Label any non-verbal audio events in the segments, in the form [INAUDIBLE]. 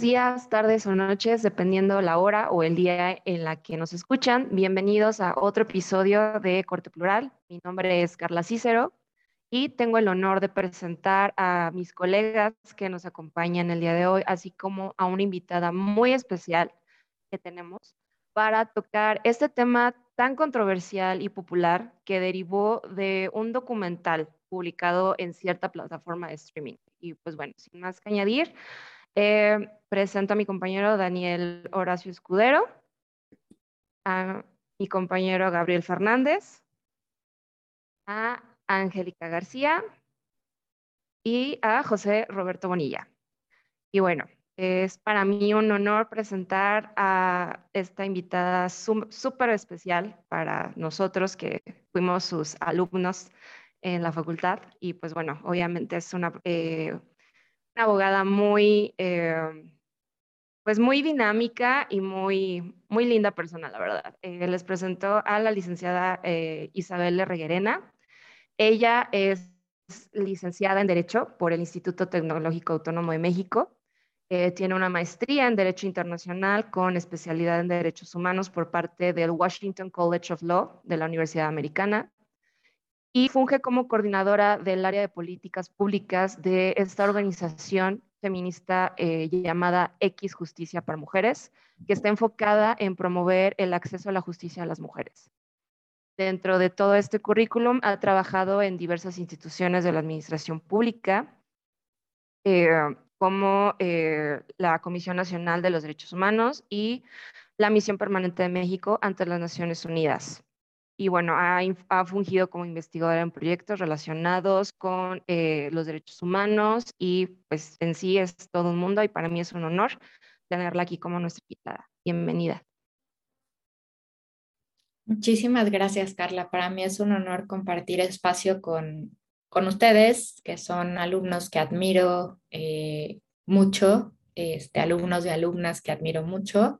días, tardes o noches, dependiendo la hora o el día en la que nos escuchan. Bienvenidos a otro episodio de Corte Plural. Mi nombre es Carla Cícero y tengo el honor de presentar a mis colegas que nos acompañan el día de hoy, así como a una invitada muy especial que tenemos para tocar este tema tan controversial y popular que derivó de un documental publicado en cierta plataforma de streaming. Y pues bueno, sin más que añadir, eh, presento a mi compañero Daniel Horacio Escudero, a mi compañero Gabriel Fernández, a Angélica García y a José Roberto Bonilla. Y bueno, es para mí un honor presentar a esta invitada súper especial para nosotros que fuimos sus alumnos en la facultad. Y pues bueno, obviamente es una, eh, una abogada muy, eh, pues muy dinámica y muy, muy linda persona, la verdad. Eh, les presento a la licenciada Isabel Reguerena. Ella es licenciada en Derecho por el Instituto Tecnológico Autónomo de México. Eh, tiene una maestría en Derecho Internacional con especialidad en Derechos Humanos por parte del Washington College of Law de la Universidad Americana y funge como coordinadora del área de políticas públicas de esta organización feminista eh, llamada X Justicia para Mujeres, que está enfocada en promover el acceso a la justicia a las mujeres. Dentro de todo este currículum ha trabajado en diversas instituciones de la administración pública, eh, como eh, la Comisión Nacional de los Derechos Humanos y la Misión Permanente de México ante las Naciones Unidas. Y bueno, ha, fungido como investigadora en proyectos relacionados con eh, los derechos humanos y pues en sí es todo un mundo y para mí es un honor tenerla aquí como nuestra invitada. Bienvenida. Muchísimas gracias, Carla. Para mí es un honor compartir espacio con, con ustedes, que son alumnos que admiro eh, mucho, este, alumnos y alumnas que admiro mucho,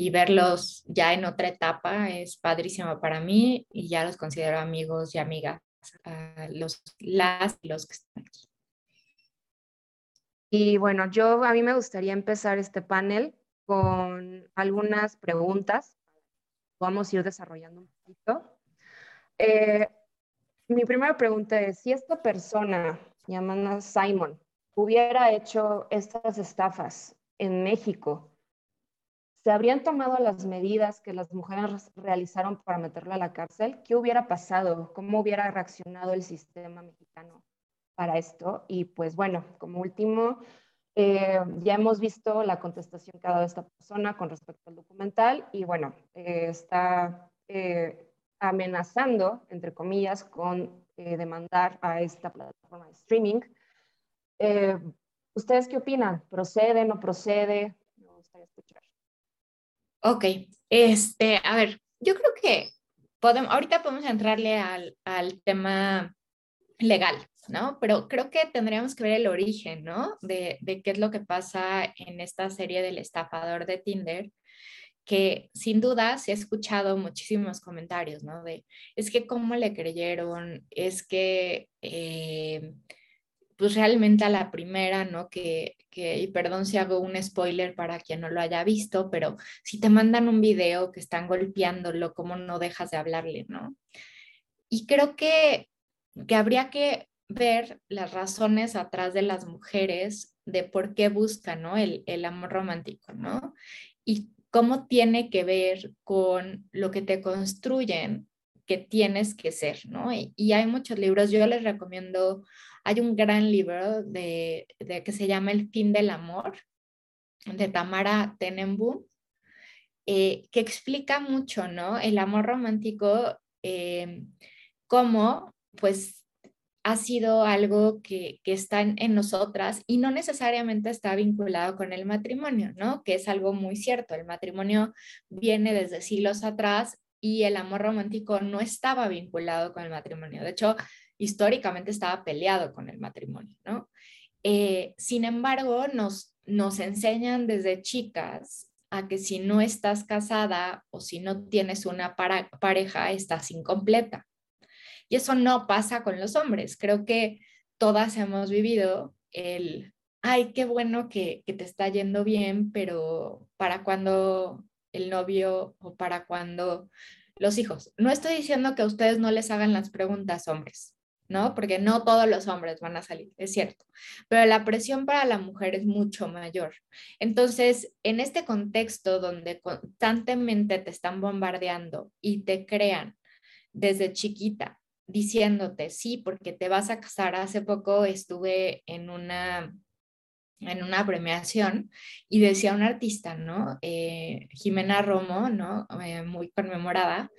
y verlos ya en otra etapa es padrísimo para mí y ya los considero amigos y amigas, los, las y los que están aquí. Y bueno, yo a mí me gustaría empezar este panel con algunas preguntas vamos a ir desarrollando un poquito. Eh, mi primera pregunta es, si esta persona llamada Simon hubiera hecho estas estafas en México, ¿se habrían tomado las medidas que las mujeres realizaron para meterlo a la cárcel? ¿Qué hubiera pasado? ¿Cómo hubiera reaccionado el sistema mexicano para esto? Y pues bueno, como último, eh, ya hemos visto la contestación que ha dado esta persona con respecto al documental y bueno, eh, está eh, amenazando, entre comillas, con demandar a esta plataforma de streaming. ¿Ustedes qué opinan? ¿Procede, no procede? Me gustaría escuchar. Ok, este, a ver, yo creo que podemos, ahorita podemos entrarle al, al tema legal, ¿no? Pero creo que tendríamos que ver el origen, ¿no? De, qué es lo que pasa en esta serie del estafador de Tinder, que sin duda se ha escuchado muchísimos comentarios, ¿no? De, es que cómo le creyeron, es que, eh, pues realmente a la primera, ¿no? Que, que, y perdón si hago un spoiler para quien no lo haya visto, pero si te mandan un video que están golpeándolo, ¿cómo no dejas de hablarle, ¿no? Y creo que que habría que ver las razones atrás de las mujeres de por qué buscan ¿no? el, el amor romántico, ¿no? Y cómo tiene que ver con lo que te construyen que tienes que ser, ¿no? Y, hay muchos libros, yo les recomiendo, hay un gran libro de, que se llama El fin del amor, de Tamara Tenenbaum, eh, que explica mucho, ¿no? El amor romántico, eh, cómo pues ha sido algo que, está en, nosotras y no necesariamente está vinculado con el matrimonio, ¿no? Que es algo muy cierto. El matrimonio viene desde siglos atrás y el amor romántico no estaba vinculado con el matrimonio. De hecho, históricamente estaba peleado con el matrimonio, ¿no? Eh, sin embargo, nos, nos enseñan desde chicas a que si no estás casada o si no tienes una pareja, estás incompleta. Y eso no pasa con los hombres. Creo que todas hemos vivido el ay, qué bueno que, que te está yendo bien, pero para cuando el novio o para cuando los hijos. No estoy diciendo que a ustedes no les hagan las preguntas, hombres, ¿no? Porque no todos los hombres van a salir, es cierto, pero la presión para la mujer es mucho mayor. Entonces, en este contexto donde constantemente te están bombardeando y te crean desde chiquita diciéndote, sí, porque te vas a casar. Hace poco estuve en una en una premiación y decía un artista, ¿no? Eh, Jimena Romo, ¿no? Eh, muy conmemorada,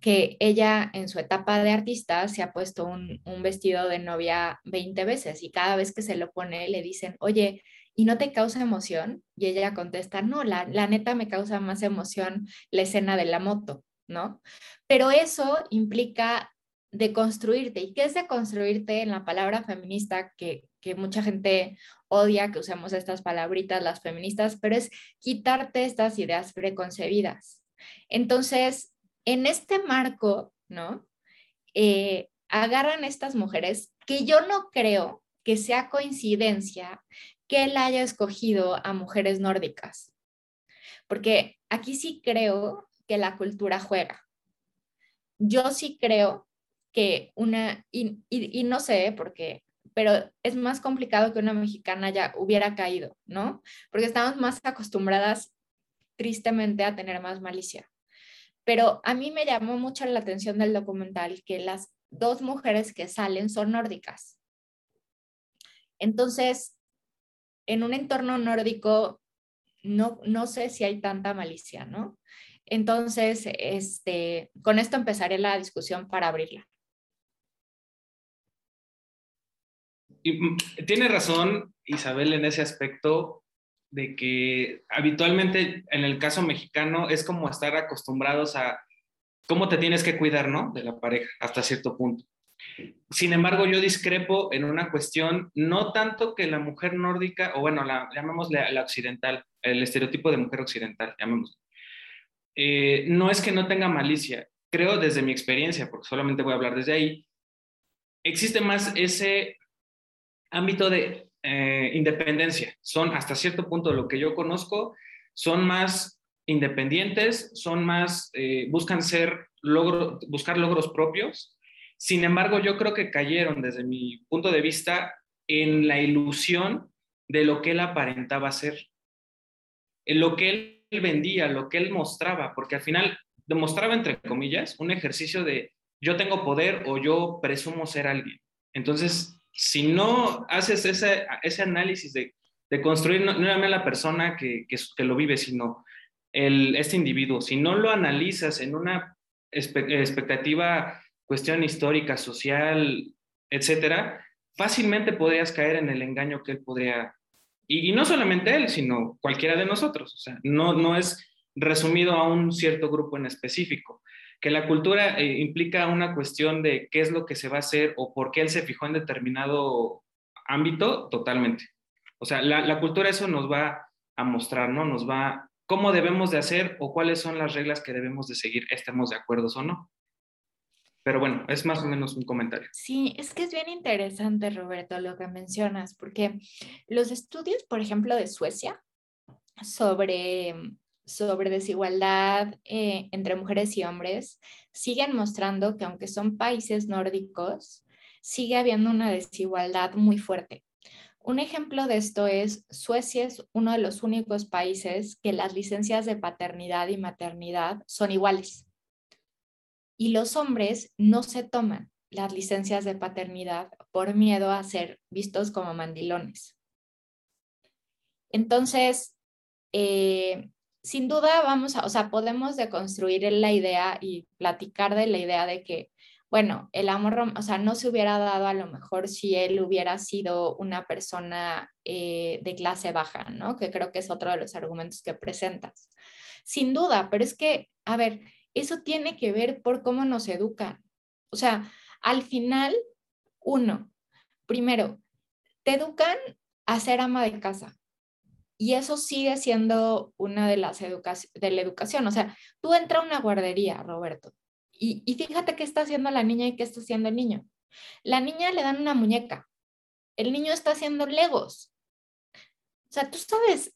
que ella en su etapa de artista se ha puesto un, un, vestido de novia 20 veces y cada vez que se lo pone le dicen, oye, ¿y no te causa emoción? Y ella contesta, no, la, la neta me causa más emoción la escena de la moto, ¿no? Pero eso implica deconstruirte. ¿Y qué es deconstruirte en la palabra feminista que, que mucha gente odia que usemos estas palabritas las feministas, pero es quitarte estas ideas preconcebidas. Entonces, en este marco, ¿no? Eh, agarran estas mujeres que yo no creo que sea coincidencia que él haya escogido a mujeres nórdicas, porque aquí sí creo que la cultura juega. Yo sí creo que una, y, no sé, porque pero es más complicado que una mexicana ya hubiera caído, ¿no? Porque estamos más acostumbradas tristemente a tener más malicia. Pero a mí me llamó mucho la atención del documental que las dos mujeres que salen son nórdicas. Entonces, en un entorno nórdico, no, no sé si hay tanta malicia, ¿no? Entonces, este, con esto empezaré la discusión para abrirla. Mm, tiene razón Isabel en ese aspecto de que habitualmente en el caso mexicano es como estar acostumbrados a cómo te tienes que cuidar, ¿no? De la pareja hasta cierto punto. Sin embargo, yo discrepo en una cuestión, no tanto que la mujer nórdica, o bueno, la, llamémosle la occidental, el estereotipo de mujer occidental, llamémosle. Eh, no es que no tenga malicia, creo desde mi experiencia, porque solamente voy a hablar desde ahí, existe más ese ámbito de eh, independencia. Son hasta cierto punto lo que yo conozco, son más independientes, son más, eh, buscan ser, buscar logros propios. Sin embargo, yo creo que cayeron desde mi punto de vista en la ilusión de lo que él aparentaba ser, en lo que él vendía, lo que él mostraba, porque al final demostraba, entre comillas, un ejercicio de yo tengo poder o yo presumo ser alguien. Entonces, si no haces ese, ese análisis de, de construir no, no la persona que, que, lo vive, sino el, este individuo, si no lo analizas en una expectativa, cuestión histórica, social, etcétera, fácilmente podrías caer en el engaño que él podría, y, y, no solamente él, sino cualquiera de nosotros, o sea, no, no es resumido a un cierto grupo en específico que la cultura eh, implica una cuestión de qué es lo que se va a hacer o por qué él se fijó en determinado ámbito, totalmente. O sea, la, la, cultura eso nos va a mostrar, ¿no? Nos va cómo debemos de hacer o cuáles son las reglas que debemos de seguir, estemos de acuerdo o no. Pero bueno, es más o menos un comentario. Sí, es que es bien interesante, Roberto, lo que mencionas, porque los estudios, por ejemplo, de Suecia sobre sobre desigualdad eh, entre mujeres y hombres siguen mostrando que aunque son países nórdicos, sigue habiendo una desigualdad muy fuerte. Un ejemplo de esto es Suecia es uno de los únicos países que las licencias de paternidad y maternidad son iguales. Y los hombres no se toman las licencias de paternidad por miedo a ser vistos como mandilones. Entonces, eh, sin duda vamos a, o sea, podemos deconstruir la idea y platicar de la idea de que, bueno, el amor, o sea, no se hubiera dado a lo mejor si él hubiera sido una persona eh, de clase baja, ¿no? Que creo que es otro de los argumentos que presentas. Sin duda, pero es que, a ver, eso tiene que ver por cómo nos educan. O sea, al final, uno, primero, te educan a ser ama de casa. Y eso sigue siendo una de las de la educación. O sea, tú entras a una guardería, Roberto, y, y fíjate qué está haciendo la niña y qué está haciendo el niño. La niña le dan una muñeca. El niño está haciendo legos. O sea, tú sabes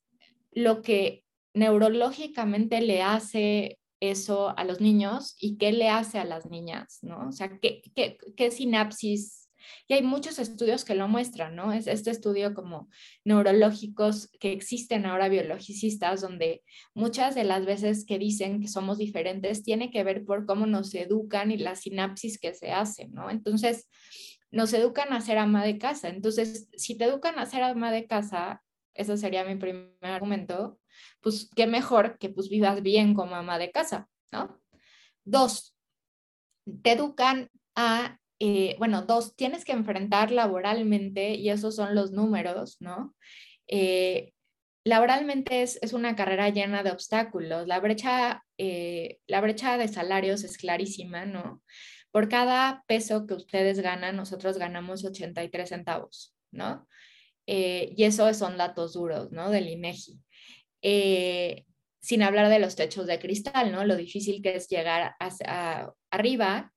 lo que neurológicamente le hace eso a los niños y qué le hace a las niñas, ¿no? O sea, qué, qué, qué sinapsis y hay muchos estudios que lo muestran, ¿no? Es este estudio como neurológicos que existen ahora biologicistas, donde muchas de las veces que dicen que somos diferentes tiene que ver por cómo nos educan y la sinapsis que se hace, ¿no? Entonces, nos educan a ser ama de casa. Entonces, si te educan a ser ama de casa, ese sería mi primer argumento, pues qué mejor que pues vivas bien como ama de casa, ¿no? Dos, te educan a eh, bueno, dos, tienes que enfrentar laboralmente, y esos son los números, ¿no? Eh, laboralmente es, es, una carrera llena de obstáculos. La brecha, eh, la brecha de salarios es clarísima, ¿no? Por cada peso que ustedes ganan, nosotros ganamos 83 centavos, ¿no? y eso son datos duros, ¿no? Del INEGI. sin hablar de los techos de cristal, ¿no? Lo difícil que es llegar a, arriba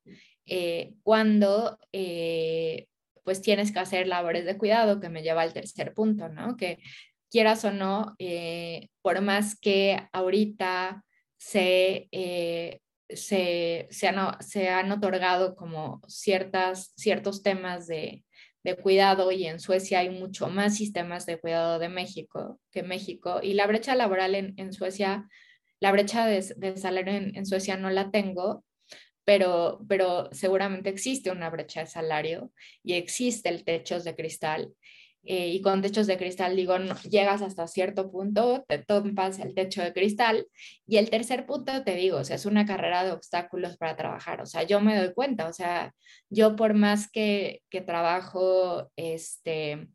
eh, cuando eh, pues tienes que hacer labores de cuidado, que me lleva al tercer punto, ¿no? Que quieras o no, eh, por más que ahorita se, se, se, han, se, han, otorgado como ciertas, ciertos temas de, de, cuidado y en Suecia hay mucho más sistemas de cuidado de México que México y la brecha laboral en, en Suecia, la brecha de, de salario en, en Suecia no la tengo, pero, pero seguramente existe una brecha de salario y existe el techo de cristal. Eh, y con techos de cristal, digo, llegas hasta cierto punto, te topas el techo de cristal. Y el tercer punto, te digo, o es una carrera de obstáculos para trabajar. O sea, yo me doy cuenta, o sea, yo por más que, que trabajo este, en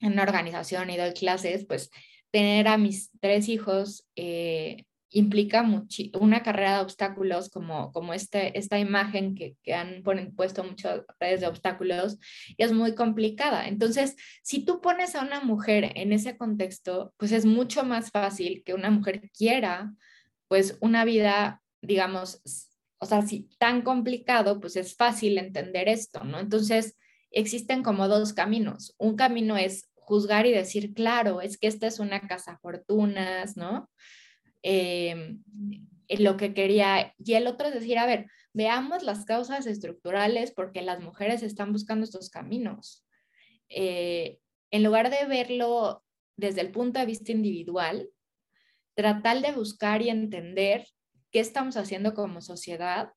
una organización y doy clases, pues tener a mis tres hijos eh, implica una carrera de obstáculos como, como este, esta imagen que, que han puesto muchas redes de obstáculos y es muy complicada. Entonces, si tú pones a una mujer en ese contexto, pues es mucho más fácil que una mujer quiera pues una vida, digamos, o sea, si tan complicado, pues es fácil entender esto, ¿no? Entonces, existen como dos caminos. Un camino es juzgar y decir, claro, es que esta es una casa fortunas, ¿no? Eh, lo que quería. Y el otro es decir, a ver, veamos las causas estructurales porque las mujeres están buscando estos caminos. Eh, en lugar de verlo desde el punto de vista individual, tratar de buscar y entender qué estamos haciendo como sociedad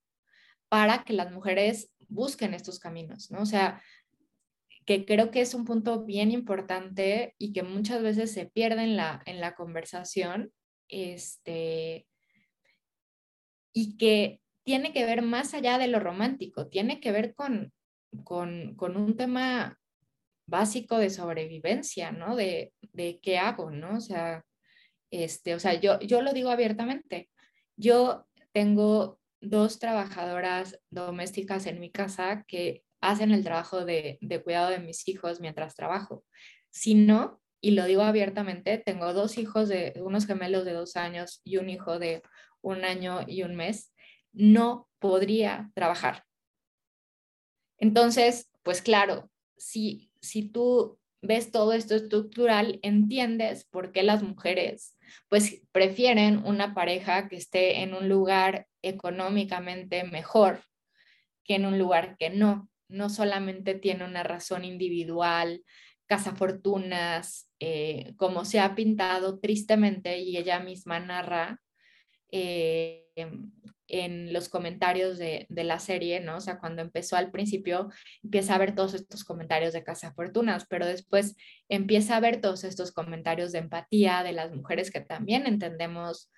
para que las mujeres busquen estos caminos, ¿no? O sea, que creo que es un punto bien importante y que muchas veces se pierde en la, en la conversación este, y que tiene que ver más allá de lo romántico, tiene que ver con, con, con un tema básico de sobrevivencia, ¿no? De, de, qué hago, ¿no? O sea, este, o sea, yo, yo lo digo abiertamente. Yo tengo dos trabajadoras domésticas en mi casa que hacen el trabajo de, de cuidado de mis hijos mientras trabajo. Si no, y lo digo abiertamente, tengo dos hijos de unos gemelos de dos años y un hijo de un año y un mes, no podría trabajar. Entonces, pues claro, si, si tú ves todo esto estructural, entiendes por qué las mujeres pues prefieren una pareja que esté en un lugar económicamente mejor que en un lugar que no. No solamente tiene una razón individual, cazafortunas, eh, como se ha pintado tristemente y ella misma narra eh, en los comentarios de, de, la serie, ¿no? O sea, cuando empezó al principio, empieza a ver todos estos comentarios de cazafortunas, pero después empieza a ver todos estos comentarios de empatía de las mujeres que también entendemos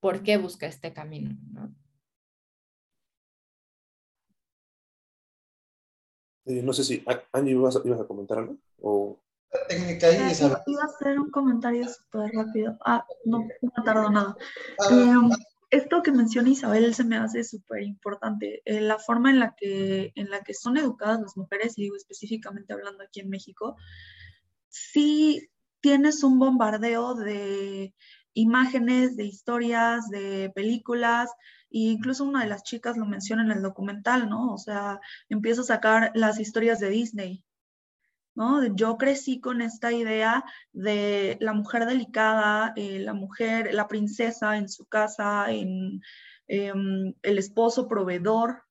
por qué busca este camino, ¿no? Eh, no sé si, Angie, ¿ibas a, ibas a comentar algo? O... Técnica ahí, ah, Iba a hacer un comentario súper rápido. Ah, no, no tardó nada. Eh, esto que menciona Isabel se me hace súper importante. Eh, la forma en la, que, en la que son educadas las mujeres, y digo específicamente hablando aquí en México, sí tienes un bombardeo de imágenes, de historias, de películas, e incluso una de las chicas lo menciona en el documental, ¿no? O sea, empieza a sacar las historias de Disney. ¿No? Yo crecí con esta idea de la mujer delicada, eh, la mujer, la princesa en su casa, en em, el esposo proveedor,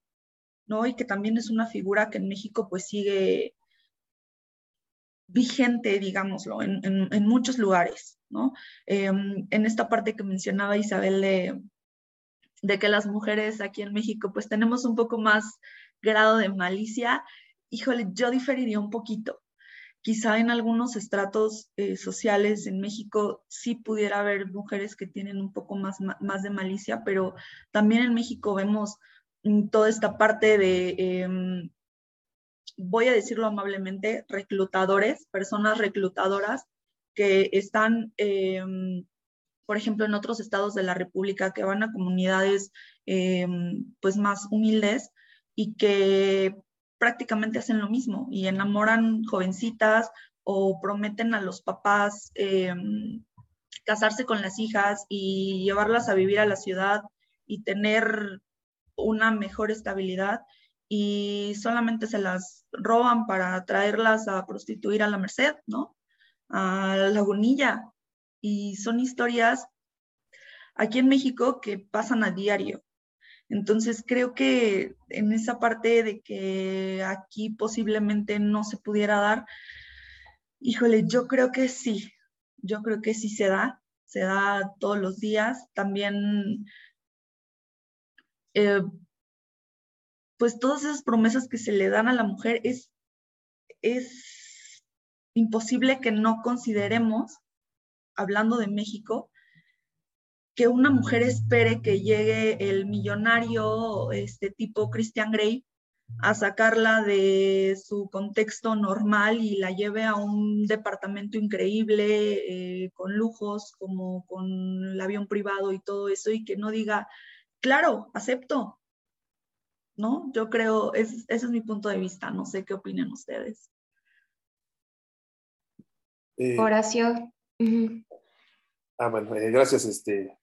¿no? Y que también es una figura que en México pues sigue vigente, digámoslo, en, muchos lugares, ¿no? Em, en esta parte que mencionaba Isabel de, de que las mujeres aquí en México pues tenemos un poco más grado de malicia, híjole, yo diferiría un poquito. Quizá en algunos estratos eh, sociales en México sí pudiera haber mujeres que tienen un poco más, más de malicia, pero también en México vemos mm, toda esta parte de, em, voy a decirlo amablemente, reclutadores, personas reclutadoras que están, em, por ejemplo, en otros estados de la República, que van a comunidades em, pues más humildes y que prácticamente hacen lo mismo y enamoran jovencitas o prometen a los papás em, casarse con las hijas y llevarlas a vivir a la ciudad y tener una mejor estabilidad y solamente se las roban para traerlas a prostituir a la Merced, ¿no? A la Lagunilla. Y son historias aquí en México que pasan a diario. Entonces creo que en esa parte de que aquí posiblemente no se pudiera dar, híjole, yo creo que sí, yo creo que sí se da, se da todos los días. También, eh, pues todas esas promesas que se le dan a la mujer es, es imposible que no consideremos, hablando de México, que una mujer espere que llegue el millonario, este tipo Christian Grey, a sacarla de su contexto normal y la lleve a un departamento increíble, eh, con lujos, como con el avión privado y todo eso, y que no diga, claro, acepto. ¿No? Yo creo, ese es mi punto de vista, no sé qué opinan ustedes. Eh, Horacio. Ah, bueno, eh, gracias, este,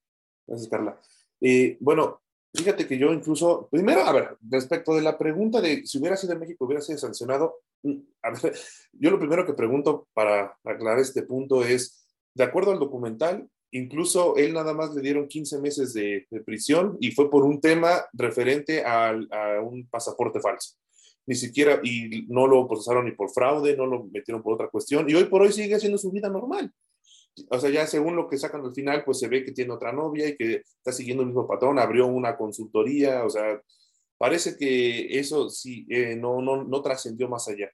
Gracias, Carla. Eh, bueno, fíjate que yo incluso, primero, a ver, respecto de la pregunta de si hubiera sido en México, hubiera sido sancionado, mm, a ver, [LAUGHS] yo lo primero que pregunto para aclarar este punto es, de acuerdo al documental, incluso él nada más le dieron 15 meses de, prisión y fue por un tema referente a un pasaporte falso. Ni siquiera, y no lo procesaron ni por fraude, no lo metieron por otra cuestión, y hoy por hoy sigue haciendo su vida normal o sea, ya según lo que sacan al final, pues se ve que tiene otra novia y que está siguiendo el mismo patrón, abrió una consultoría, o sea, parece que eso sí, eh, no, no, no trascendió más allá.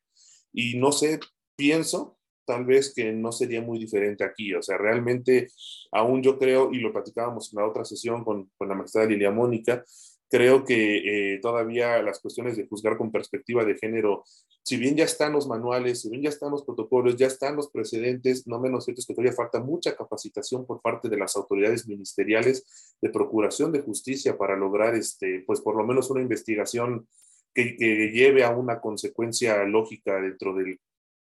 Y no sé, pienso tal vez que no sería muy diferente aquí, o sea, realmente aún yo creo, y lo platicábamos en la otra sesión con, con la magistrada Lilia Mónica, creo que eh, todavía las cuestiones de juzgar con perspectiva de género, si bien ya están los manuales, si bien ya están los protocolos, ya están los precedentes, no menos cierto es que todavía falta mucha capacitación por parte de las autoridades ministeriales de procuración de justicia para lograr, este, pues por lo menos una investigación que, que lleve a una consecuencia lógica dentro del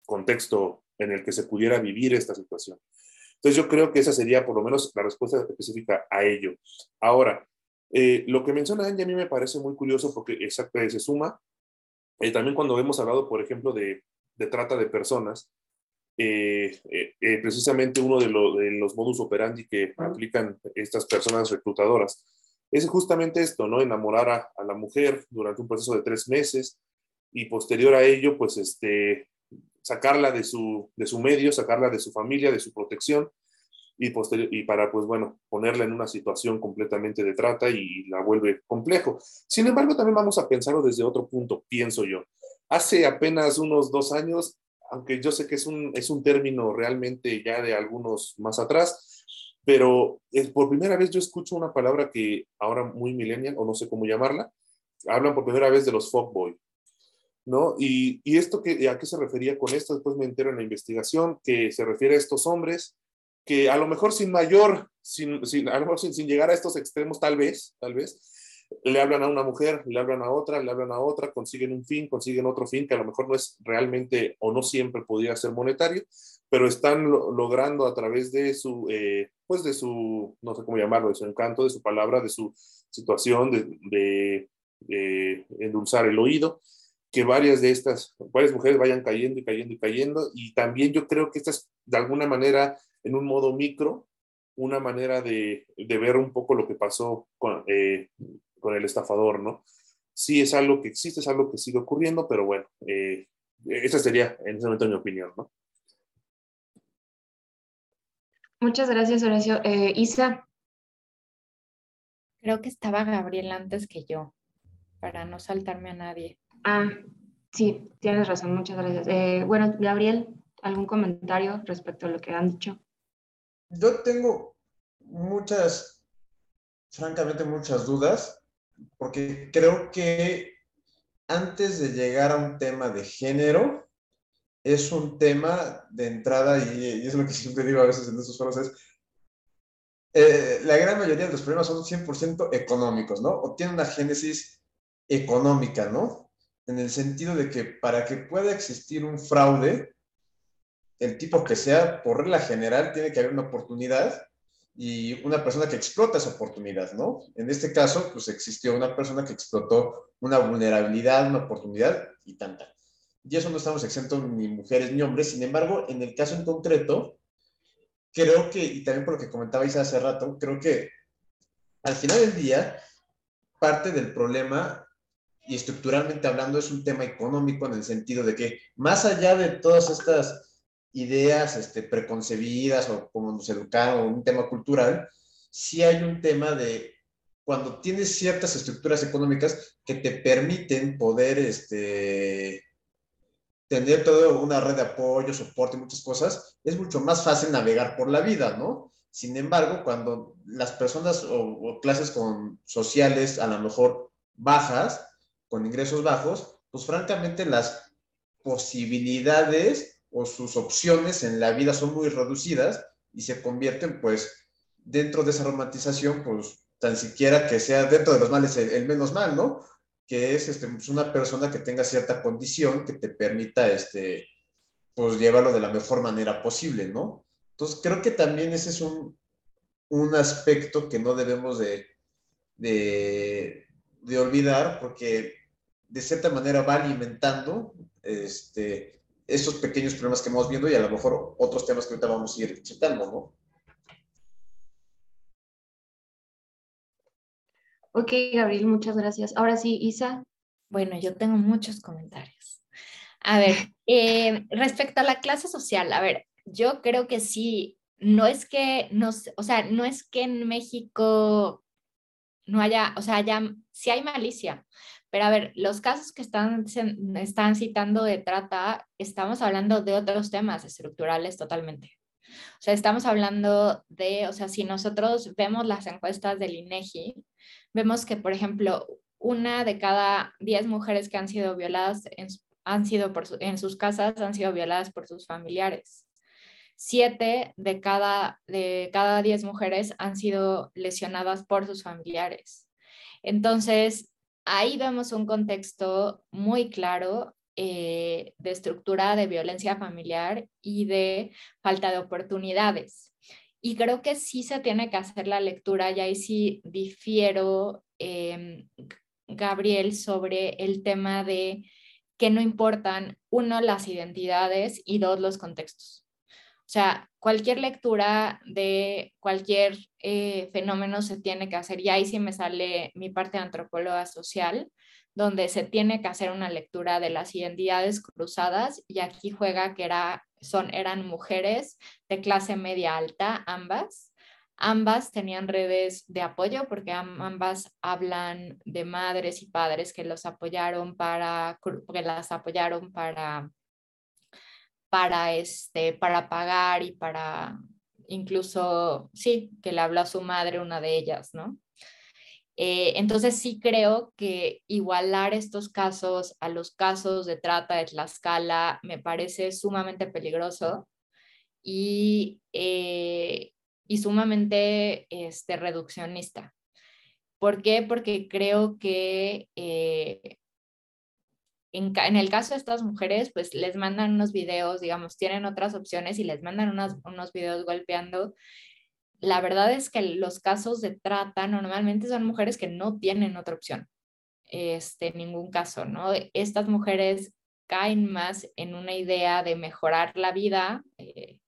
contexto en el que se pudiera vivir esta situación. Entonces yo creo que esa sería por lo menos la respuesta específica a ello. Ahora, eh, lo que menciona Angie a mí me parece muy curioso porque exactamente se suma. Eh, también cuando hemos hablado, por ejemplo, de, trata de personas, eh, precisamente uno de, los modus operandi que aplican estas personas reclutadoras es justamente esto, ¿no? Enamorar a, la mujer durante un proceso de tres meses y posterior a ello, pues, este, sacarla de su, de su medio, sacarla de su familia, de su protección y, y para, pues bueno, ponerla en una situación completamente de trata y la vuelve complejo. Sin embargo, también vamos a pensarlo desde otro punto, pienso yo. Hace apenas unos dos años, aunque yo sé que es un, es un término realmente ya de algunos más atrás, pero por primera vez yo escucho una palabra que ahora muy millennial, o no sé cómo llamarla, hablan por primera vez de los fuckboy, ¿no? Y, y esto que, ¿a qué se refería con esto? Después me entero en la investigación que se refiere a estos hombres que a lo mejor sin mayor, sin, sin, a lo mejor sin, sin, llegar a estos extremos, tal vez, tal vez, le hablan a una mujer, le hablan a otra, le hablan a otra, consiguen un fin, consiguen otro fin que a lo mejor no es realmente o no siempre podría ser monetario, pero están logrando a través de su, eh, pues de su, no sé cómo llamarlo, de su encanto, de su palabra, de su situación, de, de, de endulzar el oído, que varias de estas, varias mujeres vayan cayendo y cayendo y cayendo. Y también yo creo que esta es de alguna manera, en un modo micro, una manera de, de ver un poco lo que pasó con, eh, con, el estafador, ¿no? Sí es algo que existe, es algo que sigue ocurriendo, pero bueno, eh, esa sería en ese momento mi opinión, ¿no? Muchas gracias, Horacio. Eh, Isa. Creo que estaba Gabriel antes que yo, para no saltarme a nadie. Ah, sí, tienes razón, muchas gracias. Eh, bueno, Gabriel, ¿algún comentario respecto a lo que han dicho? Yo tengo muchas, francamente muchas dudas, porque creo que antes de llegar a un tema de género, es un tema de entrada, y, es lo que [LAUGHS] siempre digo a veces en estos foros, es eh, la gran mayoría de los problemas son 100% económicos, ¿no? O tienen una génesis económica, ¿no? En el sentido de que para que pueda existir un fraude, el tipo que sea, por regla general, tiene que haber una oportunidad y una persona que explota esa oportunidad, ¿no? En este caso, pues existió una persona que explotó una vulnerabilidad, una oportunidad y tanta. Y eso no estamos exentos ni mujeres ni hombres. Sin embargo, en el caso en concreto, creo que, y también por lo que comentaba Isa hace rato, creo que al final del día, parte del problema y estructuralmente hablando es un tema económico en el sentido de que más allá de todas estas ideas este, preconcebidas o como nos educaron, un tema cultural, sí hay un tema de cuando tienes ciertas estructuras económicas que te permiten poder este, tener toda una red de apoyo, soporte, muchas cosas, es mucho más fácil navegar por la vida, ¿no? Sin embargo, cuando las personas o, o clases con sociales a lo mejor bajas, con ingresos bajos, pues francamente las posibilidades o sus opciones en la vida son muy reducidas y se convierten pues dentro de esa romantización, pues tan siquiera que sea dentro de los males el, menos mal, ¿no? Que es este, pues, una persona que tenga cierta condición que te permita este, pues llevarlo de la mejor manera posible, ¿no? Entonces creo que también ese es un, un aspecto que no debemos de, de, de olvidar porque de cierta manera va alimentando este, esos pequeños problemas que vamos viendo y a lo mejor otros temas que ahorita vamos a ir citando, ¿no? Ok, Gabriel, muchas gracias. Ahora sí, Isa. Bueno, yo tengo muchos comentarios. A ver, [LAUGHS] eh, respecto a la clase social, a ver, yo creo que sí, no es que, nos, o sea, no es que en México no haya, o sea, ya, sí hay malicia, pero a ver, los casos que están, están citando de trata, estamos hablando de otros temas estructurales totalmente. O sea, estamos hablando de, o sea, si nosotros vemos las encuestas del INEGI, vemos que, por ejemplo, una de cada diez mujeres que han sido violadas en, han sido por en sus casas han sido violadas por sus familiares. Siete de cada, de cada diez mujeres han sido lesionadas por sus familiares. Entonces, ahí vemos un contexto muy claro eh, de estructura de violencia familiar y de falta de oportunidades. Y creo que sí se tiene que hacer la lectura, y ahí sí difiero, em, Gabriel, sobre el tema de que no importan, uno, las identidades y dos, los contextos. O sea, cualquier lectura de cualquier eh, fenómeno se tiene que hacer, y ahí sí me sale mi parte de antropóloga social, donde se tiene que hacer una lectura de las identidades cruzadas, y aquí juega que era, son, eran mujeres de clase media alta, ambas. Ambas tenían redes de apoyo porque ambas hablan de madres y padres que los apoyaron para, que las apoyaron para para, este, para pagar y para incluso, sí, que le habló a su madre una de ellas, ¿no? Eh, entonces sí creo que igualar estos casos a los casos de trata de Tlaxcala me parece sumamente peligroso y, eh, y sumamente este, reduccionista. ¿Por qué? Porque creo que eh, en, el caso de estas mujeres, pues les mandan unos videos, digamos, tienen otras opciones y les mandan unos, unos videos golpeando. La verdad es que los casos de trata normalmente son mujeres que no tienen otra opción. este, en ningún caso, ¿no? Estas mujeres caen más en una idea de mejorar la vida, eh,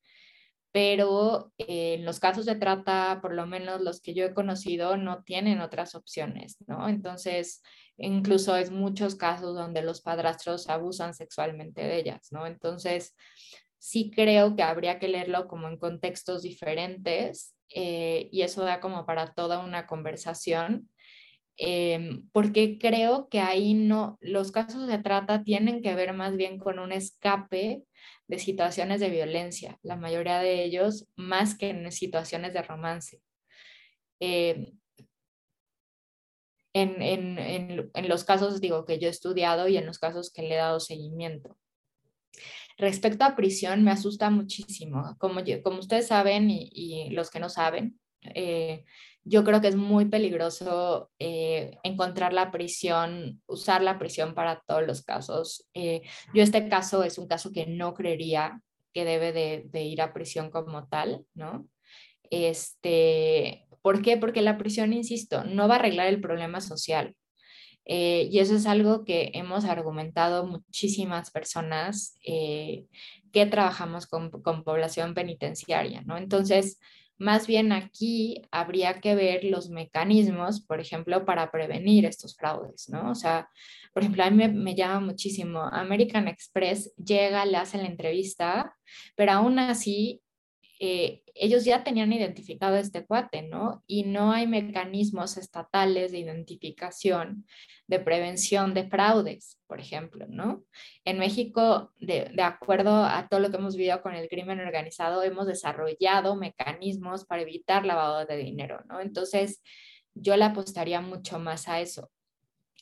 pero eh, en los casos de trata, por lo menos los que yo he conocido, no tienen otras opciones, ¿no? Entonces, incluso es muchos casos donde los padrastros abusan sexualmente de ellas, ¿no? Entonces, sí creo que habría que leerlo como en contextos diferentes eh, y eso da como para toda una conversación, em, porque creo que ahí no, los casos de trata tienen que ver más bien con un escape de situaciones de violencia, la mayoría de ellos más que en situaciones de romance. Em, en, en, en, en, los casos, digo, que yo he estudiado y en los casos que le he dado seguimiento. Respecto a prisión, me asusta muchísimo. Como, como ustedes saben y, los que no saben, eh, yo creo que es muy peligroso eh, encontrar la prisión, usar la prisión para todos los casos. Eh, yo este caso es un caso que no creería que debe de, de, ir a prisión como tal, ¿no? Este, ¿Por qué? Porque la prisión, insisto, no va a arreglar el problema social. Eh, y eso es algo que hemos argumentado muchísimas personas eh, que trabajamos con, con, población penitenciaria, ¿no? Entonces, más bien aquí habría que ver los mecanismos, por ejemplo, para prevenir estos fraudes, ¿no? O sea, por ejemplo, a mí me, llama muchísimo, American Express llega, le hace la entrevista, pero aún así eh, ellos ya tenían identificado este cuate, ¿no? Y no hay mecanismos estatales de identificación, de prevención de fraudes, por ejemplo, ¿no? En México, de, de acuerdo a todo lo que hemos vivido con el crimen organizado, hemos desarrollado mecanismos para evitar lavado de dinero, ¿no? Entonces, yo le apostaría mucho más a eso.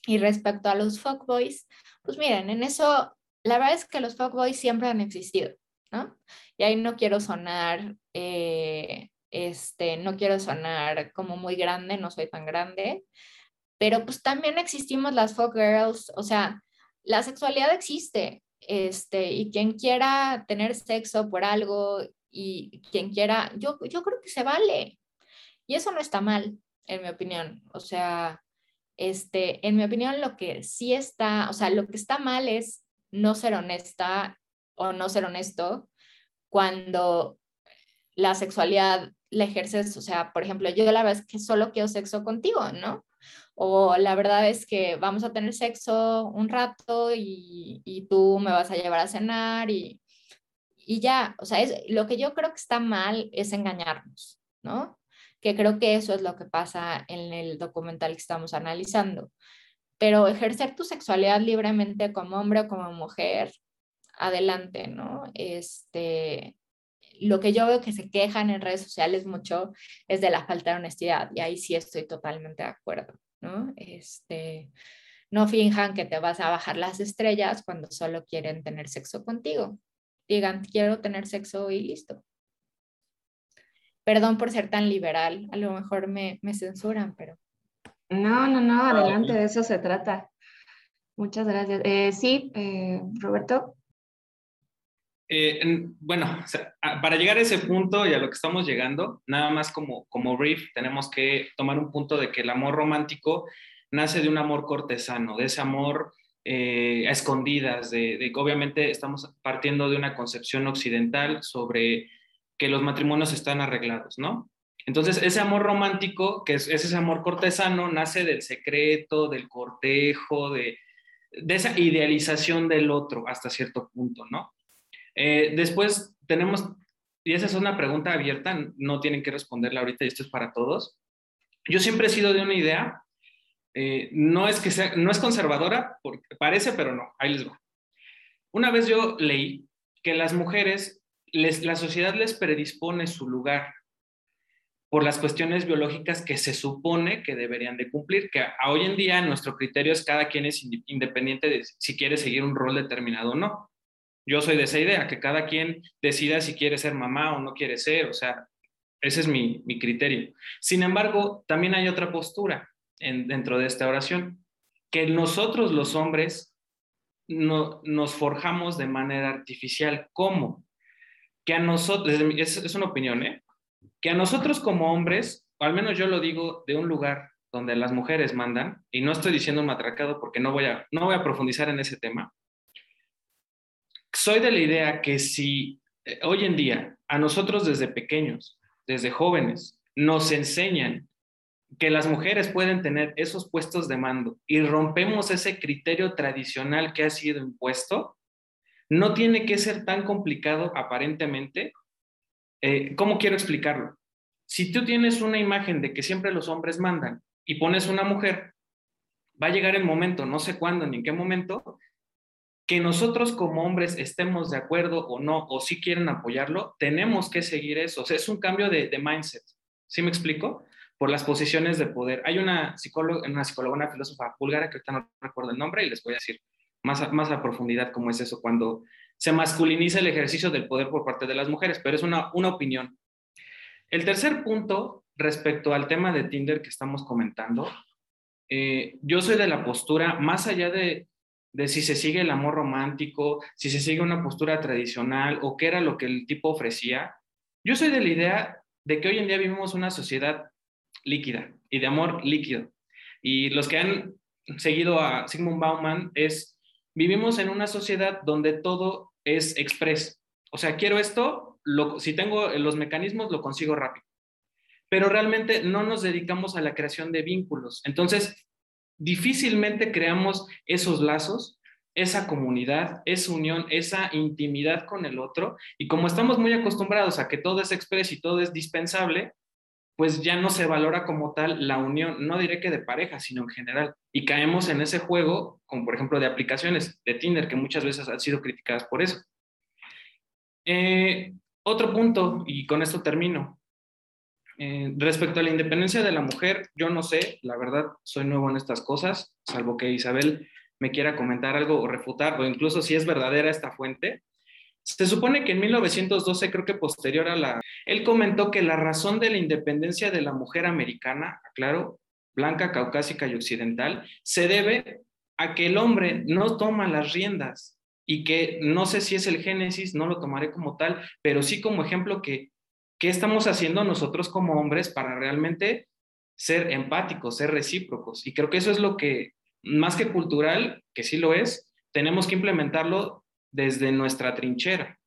Y respecto a los fuckboys, pues miren, en eso, la verdad es que los fuckboys siempre han existido. ¿No? Y ahí no quiero sonar, eh, este, no quiero sonar como muy grande, no soy tan grande, pero pues también existimos las folk girls, o sea, la sexualidad existe, este, y quien quiera tener sexo por algo y quien quiera, yo, yo creo que se vale. Y eso no está mal, en mi opinión. O sea, este, en mi opinión, lo que sí está, o sea, lo que está mal es no ser honesta o no ser honesto cuando la sexualidad la ejerces, o sea, por ejemplo, yo la verdad es que solo quiero sexo contigo, ¿no? O la verdad es que vamos a tener sexo un rato y, y tú me vas a llevar a cenar y, y ya, o sea, es, lo que yo creo que está mal es engañarnos, ¿no? Que creo que eso es lo que pasa en el documental que estamos analizando. Pero ejercer tu sexualidad libremente como hombre o como mujer adelante, ¿no? Este, lo que yo veo que se quejan en redes sociales mucho es de la falta de honestidad y ahí sí estoy totalmente de acuerdo, ¿no? Este, no finjan que te vas a bajar las estrellas cuando solo quieren tener sexo contigo. Digan, quiero tener sexo y listo. Perdón por ser tan liberal, a lo mejor me, me censuran, pero... No, no, no, adelante, de eso se trata. Muchas gracias. Eh, sí, eh, Roberto. Eh, bueno, para llegar a ese punto y a lo que estamos llegando, nada más como, como brief, tenemos que tomar un punto de que el amor romántico nace de un amor cortesano, de ese amor eh, a escondidas, de, que obviamente estamos partiendo de una concepción occidental sobre que los matrimonios están arreglados, ¿no? Entonces, ese amor romántico, que es, ese amor cortesano, nace del secreto, del cortejo, de, de esa idealización del otro hasta cierto punto, ¿no? Eh, después tenemos, y esa es una pregunta abierta, no tienen que responderla ahorita y esto es para todos. Yo siempre he sido de una idea, eh, no es que sea, no es conservadora, porque parece, pero no, ahí les va. Una vez yo leí que las mujeres, les, la sociedad les predispone su lugar por las cuestiones biológicas que se supone que deberían de cumplir, que a, hoy en día nuestro criterio es cada quien es independiente de si quiere seguir un rol determinado o no. Yo soy de esa idea, que cada quien decida si quiere ser mamá o no quiere ser, o sea, ese es mi, criterio. Sin embargo, también hay otra postura dentro de esta oración, que nosotros los hombres no, nos forjamos de manera artificial. ¿Cómo? Que a nosotros, es, es una opinión, ¿eh? Que a nosotros como hombres, al menos yo lo digo de un lugar donde las mujeres mandan, y no estoy diciendo matracado porque no voy a, no voy a profundizar en ese tema, soy de la idea que si eh, hoy en día a nosotros desde pequeños, desde jóvenes, nos enseñan que las mujeres pueden tener esos puestos de mando y rompemos ese criterio tradicional que ha sido impuesto, no tiene que ser tan complicado aparentemente. Eh, ¿Cómo quiero explicarlo? Si tú tienes una imagen de que siempre los hombres mandan y pones una mujer, va a llegar el momento, no sé cuándo ni en qué momento, que nosotros como hombres estemos de acuerdo o no, o si quieren apoyarlo, tenemos que seguir eso. O sea, es un cambio de, de mindset. ¿Sí me explico? por las posiciones de poder. Hay una psicóloga, una psicóloga, una filósofa búlgara que ahorita no recuerdo el nombre y les voy a decir más a, más a profundidad cómo es eso cuando se masculiniza el ejercicio del poder por parte de las mujeres, pero es una, una opinión. El tercer punto respecto al tema de Tinder que estamos comentando, eh, yo soy de la postura, más allá de, de si se sigue el amor romántico, si se sigue una postura tradicional o qué era lo que el tipo ofrecía, yo soy de la idea de que hoy en día vivimos una sociedad líquida y de amor líquido. Y los que han seguido a Sigmund Bauman es, vivimos en una sociedad donde todo es express. O sea, quiero esto, si tengo los mecanismos, lo consigo rápido. Pero realmente no nos dedicamos a la creación de vínculos. Entonces, difícilmente creamos esos lazos, esa comunidad, esa unión, esa intimidad con el otro. Y como estamos muy acostumbrados a que todo es express y todo es dispensable, pues ya no se valora como tal la unión, no diré que de pareja, sino en general. Y caemos en ese juego, como por ejemplo de aplicaciones de Tinder, que muchas veces han sido criticadas por eso. Eh, otro punto, y con esto termino. Eh, respecto a la independencia de la mujer, yo no sé, la verdad, soy nuevo en estas cosas, salvo que Isabel me quiera comentar algo o refutar, o incluso si es verdadera esta fuente. Se supone que en 1912, creo que posterior a la... Él comentó que la razón de la independencia de la mujer americana, claro, blanca, caucásica y occidental, se debe a que el hombre no toma las riendas y que no sé si es el génesis, no lo tomaré como tal, pero sí como ejemplo que qué estamos haciendo nosotros como hombres para realmente ser empáticos, ser recíprocos. Y creo que eso es lo que, más que cultural, que sí lo es, tenemos que implementarlo desde nuestra trinchera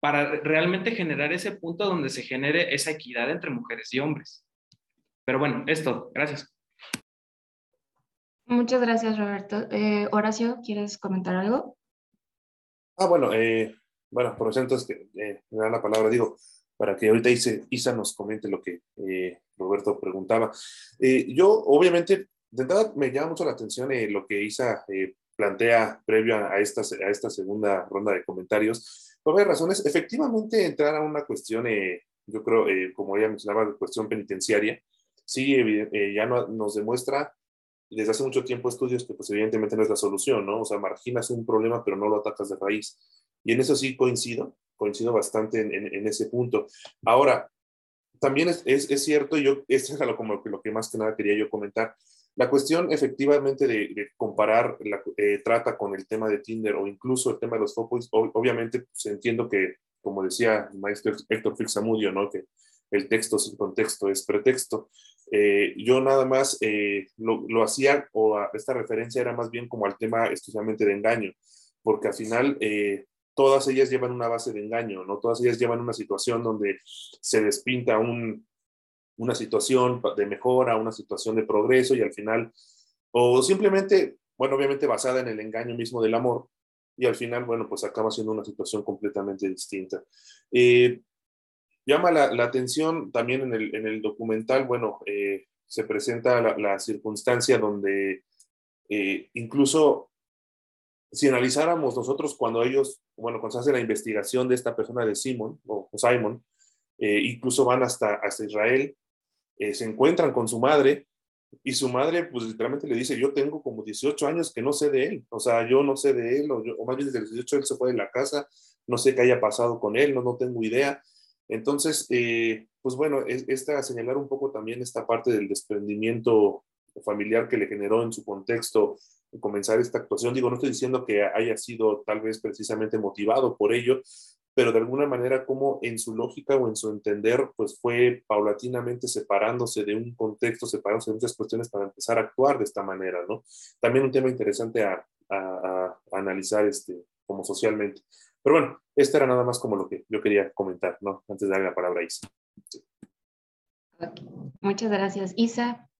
para realmente generar ese punto donde se genere esa equidad entre mujeres y hombres. Pero bueno, esto, gracias. Muchas gracias, Roberto. Eh, Horacio, ¿quieres comentar algo? Ah, bueno, eh, bueno, por eso entonces que eh, me da la palabra, digo, para que ahorita Isa, nos comente lo que eh, Roberto preguntaba. yo, obviamente, de entrada me llama mucho la atención lo que Isa plantea previo a esta, a esta segunda ronda de comentarios, por varias razones, efectivamente entrar a una cuestión, eh, yo creo, eh, como ella mencionaba, de cuestión penitenciaria, sí, eh, ya no, nos demuestra desde hace mucho tiempo estudios que pues evidentemente no es la solución, ¿no? O sea, marginas un problema pero no lo atacas de raíz. Y en eso sí coincido, coincido bastante en, en, ese punto. Ahora, también es, es, es cierto, yo, esto es como lo que más que nada quería yo comentar, la cuestión efectivamente de, comparar la eh, trata con el tema de Tinder o incluso el tema de los focos, obviamente pues, entiendo que, como decía el maestro Héctor Fixamudio, ¿no? que el texto sin contexto es pretexto. Eh, yo nada más eh, lo, lo, hacía, o esta referencia era más bien como al tema especialmente de engaño, porque al final todas ellas llevan una base de engaño, ¿no? Todas ellas llevan una situación donde se despinta un, una situación de mejora, una situación de progreso y al final, o simplemente, bueno, obviamente basada en el engaño mismo del amor y al final, bueno, pues acaba siendo una situación completamente distinta. Eh, llama la, atención también en el, en el documental, bueno, eh, se presenta la, circunstancia donde eh, incluso si analizáramos nosotros cuando ellos, bueno, cuando se hace la investigación de esta persona de Simon o Simon, incluso van hasta, hasta Israel eh, se encuentran con su madre y su madre pues literalmente le dice, yo tengo como 18 años que no sé de él, o sea, yo no sé de él, o, más bien desde los 18 él se fue de la casa, no sé qué haya pasado con él, no, no tengo idea. Entonces, eh, pues bueno, es, esta, señalar un poco también esta parte del desprendimiento familiar que le generó en su contexto comenzar esta actuación. Digo, no estoy diciendo que haya sido tal vez precisamente motivado por ello, pero de alguna manera como en su lógica o en su entender, pues fue paulatinamente separándose de un contexto, separándose de muchas cuestiones para empezar a actuar de esta manera, ¿no? También un tema interesante a, a, analizar este, como socialmente. Pero bueno, esto era nada más como lo que yo quería comentar, ¿no? Antes de darle la palabra a Isa. Muchas gracias, Isa.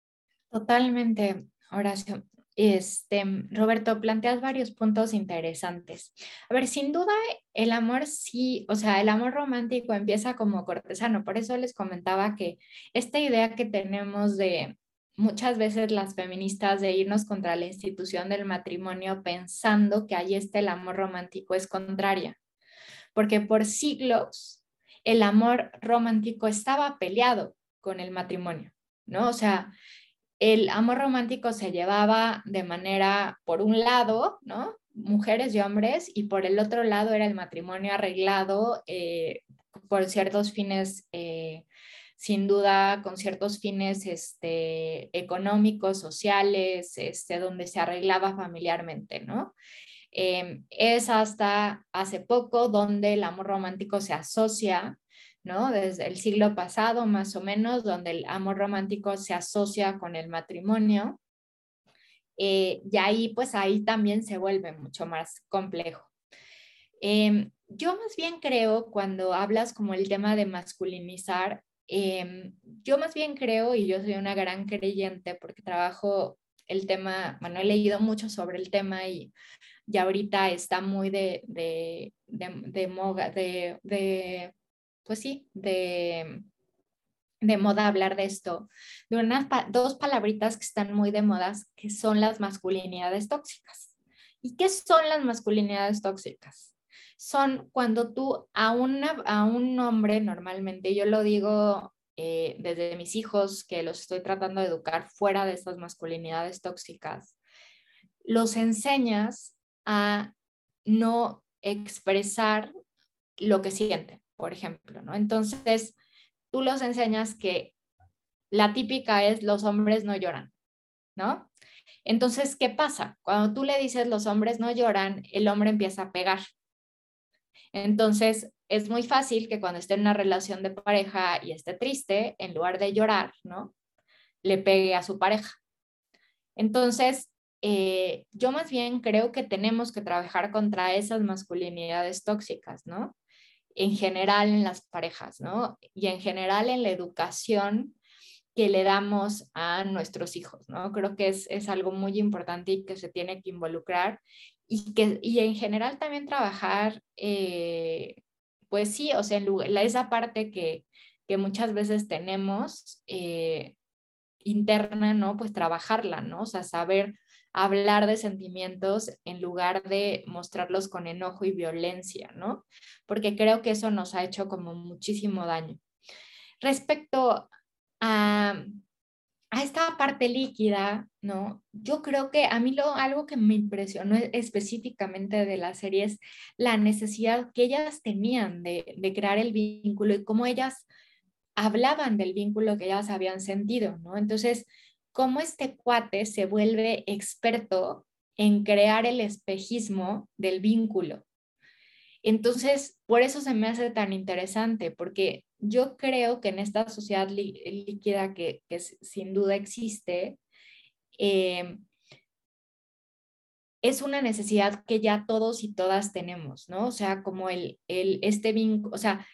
Totalmente, Horacio. Este, Roberto, planteas varios puntos interesantes. A ver, sin duda el amor sí, o sea, el amor romántico empieza como cortesano. Por eso les comentaba que esta idea que tenemos de muchas veces las feministas de irnos contra la institución del matrimonio pensando que ahí está el amor romántico es contraria. Porque por siglos el amor romántico estaba peleado con el matrimonio, ¿no? O sea, el amor romántico se llevaba de manera, por un lado, ¿no? Mujeres y hombres, y por el otro lado era el matrimonio arreglado eh, por ciertos fines, eh, sin duda, con ciertos fines este, económicos, sociales, este, donde se arreglaba familiarmente, ¿no? Em, es hasta hace poco donde el amor romántico se asocia desde el siglo pasado, más o menos, donde el amor romántico se asocia con el matrimonio. Eh, y ahí, pues ahí también se vuelve mucho más complejo. Em, yo más bien creo, cuando hablas como el tema de masculinizar, em, yo más bien creo, y yo soy una gran creyente porque trabajo el tema, bueno, he leído mucho sobre el tema y, y ahorita está muy de, de, pues sí, de, de moda hablar de esto, de unas dos palabritas que están muy de moda, que son las masculinidades tóxicas. ¿Y qué son las masculinidades tóxicas? Son cuando tú a, a un hombre normalmente, yo lo digo eh, desde mis hijos que los estoy tratando de educar fuera de estas masculinidades tóxicas, los enseñas a no expresar lo que sienten por ejemplo, ¿no? Entonces, tú los enseñas que la típica es los hombres no lloran, ¿no? Entonces, ¿qué pasa? Cuando tú le dices los hombres no lloran, el hombre empieza a pegar. Entonces, es muy fácil que cuando esté en una relación de pareja y esté triste, en lugar de llorar, ¿no? Le pegue a su pareja. Entonces, eh, yo más bien creo que tenemos que trabajar contra esas masculinidades tóxicas, ¿no? En general en las parejas, ¿no? Y en general en la educación que le damos a nuestros hijos, ¿no? Creo que es, es algo muy importante y que se tiene que involucrar y, que, y en general también trabajar, eh, pues sí, o sea, en esa parte que, que muchas veces tenemos eh, interna, ¿no? Pues trabajarla, ¿no? O sea, saber hablar de sentimientos en lugar de mostrarlos con enojo y violencia, ¿no? Porque creo que eso nos ha hecho como muchísimo daño. Respecto a, esta parte líquida, ¿no? Yo creo que a mí lo, algo que me impresionó específicamente de la serie es la necesidad que ellas tenían de, de crear el vínculo y cómo ellas hablaban del vínculo que ellas habían sentido, ¿no? Entonces, cómo este cuate se vuelve experto en crear el espejismo del vínculo. Entonces, por eso se me hace tan interesante, porque yo creo que en esta sociedad líquida que, sin duda existe, eh, es una necesidad que ya todos y todas tenemos, ¿no? O sea, como el, el este vínculo, o sea,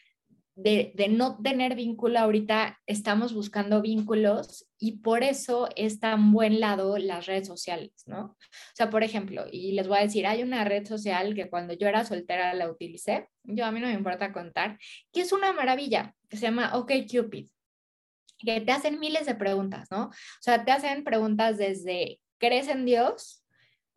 de, no tener vínculo ahorita, estamos buscando vínculos y por eso es tan buen lado las redes sociales, ¿no? O sea, por ejemplo, y les voy a decir, hay una red social que cuando yo era soltera la utilicé, yo a mí no me importa contar, que es una maravilla, que se llama OkCupid, que te hacen miles de preguntas, ¿no? O sea, te hacen preguntas desde, ¿crees en Dios?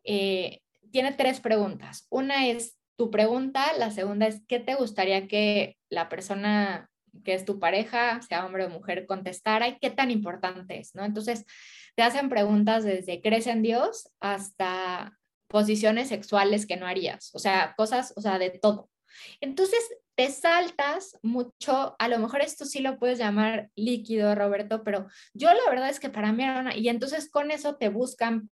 Eh, tiene tres preguntas. Una es, tu pregunta, la segunda es, ¿qué te gustaría que la persona que es tu pareja, sea hombre o mujer, contestara y qué tan importante es, ¿no? Entonces, te hacen preguntas desde ¿crees en Dios? hasta posiciones sexuales que no harías, o sea, cosas, o sea, de todo. Entonces, te saltas mucho, a lo mejor esto sí lo puedes llamar líquido, Roberto, pero yo la verdad es que para mí era una, y entonces con eso te buscan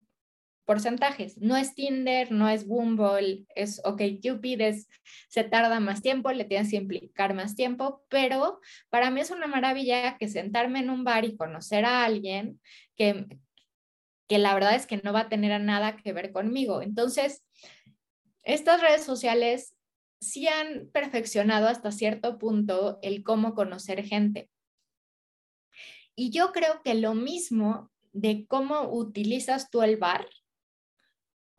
porcentajes. No es Tinder, no es Bumble, es OK Cupid, es, se tarda más tiempo, le tienes que implicar más tiempo, pero para mí es una maravilla que sentarme en un bar y conocer a alguien que, que la verdad es que no va a tener nada que ver conmigo. Entonces, estas redes sociales sí han perfeccionado hasta cierto punto el cómo conocer gente. Y yo creo que lo mismo de cómo utilizas tú el bar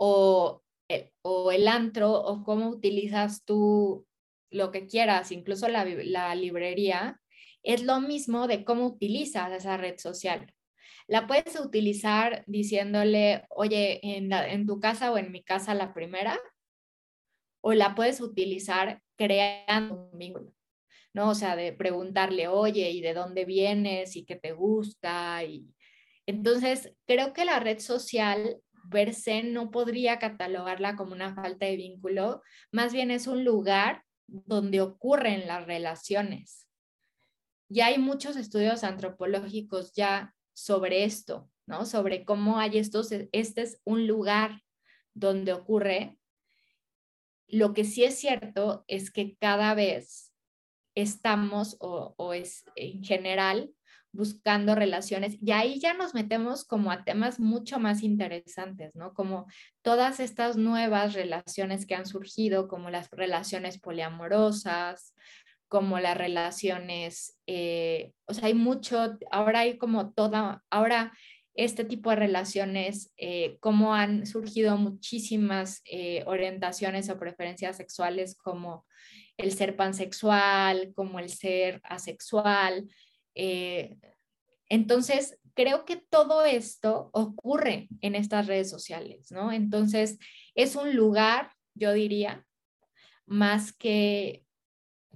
o el, o el antro o cómo utilizas tú lo que quieras, incluso la, la librería, es lo mismo de cómo utilizas esa red social. La puedes utilizar diciéndole, oye, en, en tu casa o en mi casa la primera, o la puedes utilizar creando un vínculo, ¿no? O sea, de preguntarle, oye, ¿y de dónde vienes? ¿Y qué te gusta? Y entonces, creo que la red social per no podría catalogarla como una falta de vínculo, más bien es un lugar donde ocurren las relaciones. Ya hay muchos estudios antropológicos ya sobre esto, ¿no? Sobre cómo hay estos, este es un lugar donde ocurre lo que sí es cierto es que cada vez estamos o, es en general buscando relaciones y ahí ya nos metemos como a temas mucho más interesantes, ¿no? Como todas estas nuevas relaciones que han surgido, como las relaciones poliamorosas, como las relaciones, eh, o sea, hay mucho, ahora hay como toda, ahora este tipo de relaciones, eh, cómo han surgido muchísimas eh, orientaciones o preferencias sexuales como el ser pansexual, como el ser asexual. Eh, entonces, creo que todo esto ocurre en estas redes sociales, ¿no? Entonces, es un lugar, yo diría, más que,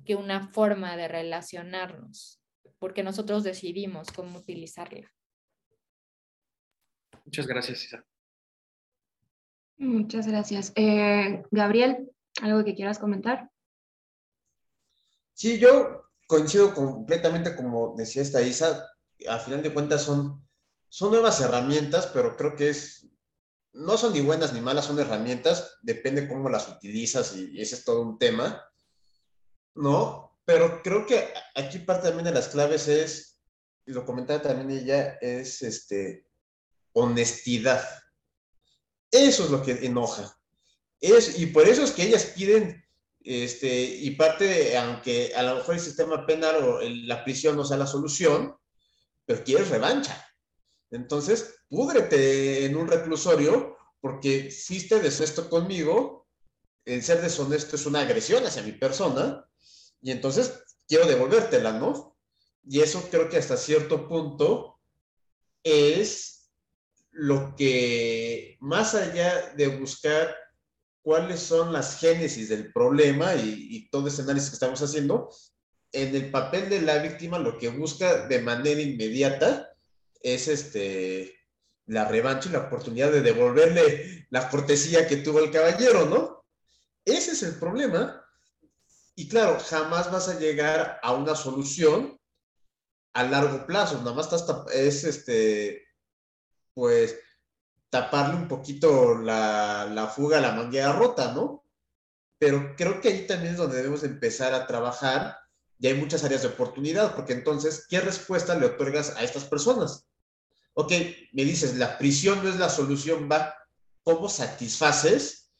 que una forma de relacionarnos, porque nosotros decidimos cómo utilizarla. Muchas gracias, Isa. Muchas gracias. Eh, Gabriel, ¿algo que quieras comentar? Sí, yo coincido completamente como decía esta Isa. A final de cuentas son, son nuevas herramientas, pero creo que es, no son ni buenas ni malas, son herramientas, depende cómo las utilizas y, ese es todo un tema, ¿no? Pero creo que aquí parte también de las claves es, y lo comentaba también ella, es este, honestidad. Eso es lo que enoja. Es, y por eso es que ellas piden, este, y parte aunque a lo mejor el sistema penal o la prisión no sea la solución, pero quieres revancha. Entonces, púdrete en un reclusorio porque fuiste deshonesto conmigo, el ser deshonesto es una agresión hacia mi persona, y entonces quiero devolvértela, ¿no? Y eso creo que hasta cierto punto es lo que, más allá de buscar cuáles son las génesis del problema y, todo ese análisis que estamos haciendo, en el papel de la víctima lo que busca de manera inmediata es este, la revancha y la oportunidad de devolverle la cortesía que tuvo el caballero, ¿no? Ese es el problema. Y claro, jamás vas a llegar a una solución a largo plazo, nada más es este, pues taparle un poquito la, fuga a la manguera rota, ¿no? Pero creo que ahí también es donde debemos empezar a trabajar y hay muchas áreas de oportunidad, porque entonces, ¿qué respuesta le otorgas a estas personas? Ok, me dices, la prisión no es la solución, va, ¿cómo satisfaces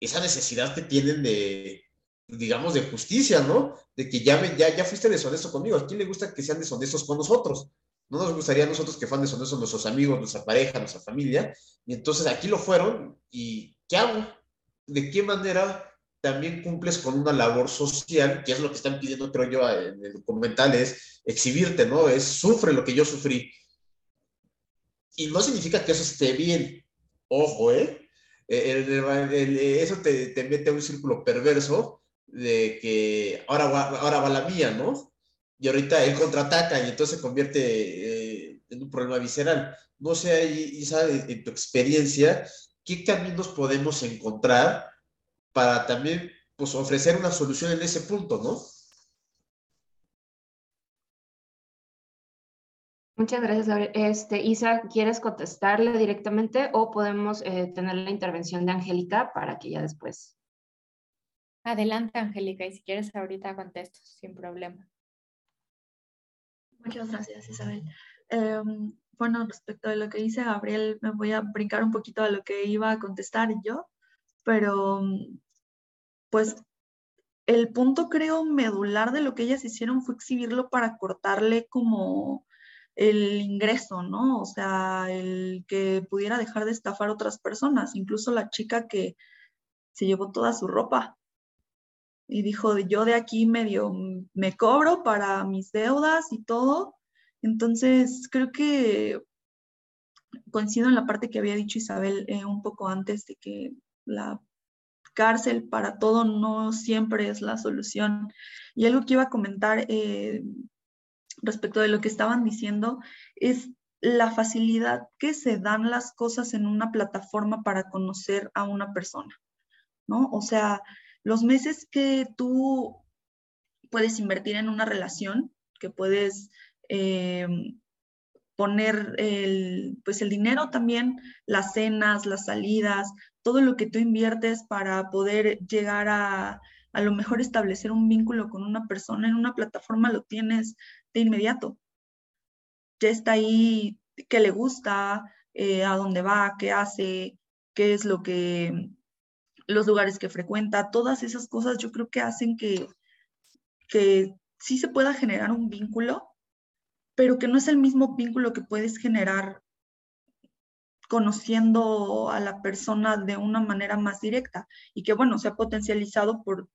esa necesidad que tienen de, digamos, de justicia, ¿no? De que ya, ya, ya fuiste deshonesto conmigo, ¿a quién le gusta que sean deshonestos con nosotros? No nos gustaría a nosotros que fueran deshonestos nuestros amigos, nuestra pareja, nuestra familia. Y entonces aquí lo fueron. ¿Y qué hago? ¿De qué manera también cumples con una labor social, que es lo que están pidiendo, creo yo, en el documental, es exhibirte, ¿no? Es sufre lo que yo sufrí. Y no significa que eso esté bien. Ojo, ¿eh? eso te, te, mete a un círculo perverso de que ahora va, ahora va la mía, ¿no? Y ahorita él contraataca y entonces se convierte eh, en un problema visceral. No sé, Isa, en tu experiencia, ¿qué caminos podemos encontrar para también pues, ofrecer una solución en ese punto, no? Muchas gracias. Este, Isa, ¿quieres contestarle directamente o podemos eh, tener la intervención de Angélica para que ya después? Adelante, Angélica, y si quieres ahorita contesto sin problema. Muchas gracias, Isabel. Em, bueno, respecto a lo que dice Gabriel, me voy a brincar un poquito a lo que iba a contestar yo, pero pues el punto creo medular de lo que ellas hicieron fue exhibirlo para cortarle como el ingreso, ¿no? O sea, el que pudiera dejar de estafar a otras personas, incluso la chica que se llevó toda su ropa y dijo, yo de aquí medio me cobro para mis deudas y todo. Entonces, creo que coincido en la parte que había dicho Isabel eh, un poco antes de que la cárcel para todo no siempre es la solución. Y algo que iba a comentar eh, respecto de lo que estaban diciendo es la facilidad que se dan las cosas en una plataforma para conocer a una persona, ¿no? O sea, los meses que tú puedes invertir en una relación, que puedes eh, poner el, pues el dinero también, las cenas, las salidas, todo lo que tú inviertes para poder llegar a a lo mejor establecer un vínculo con una persona en una plataforma lo tienes de inmediato. Ya está ahí qué le gusta, eh, a dónde va, qué hace, qué es lo que, los lugares que frecuenta, todas esas cosas yo creo que hacen que, que sí se pueda generar un vínculo, pero que no es el mismo vínculo que puedes generar conociendo a la persona de una manera más directa y que bueno, se ha potencializado por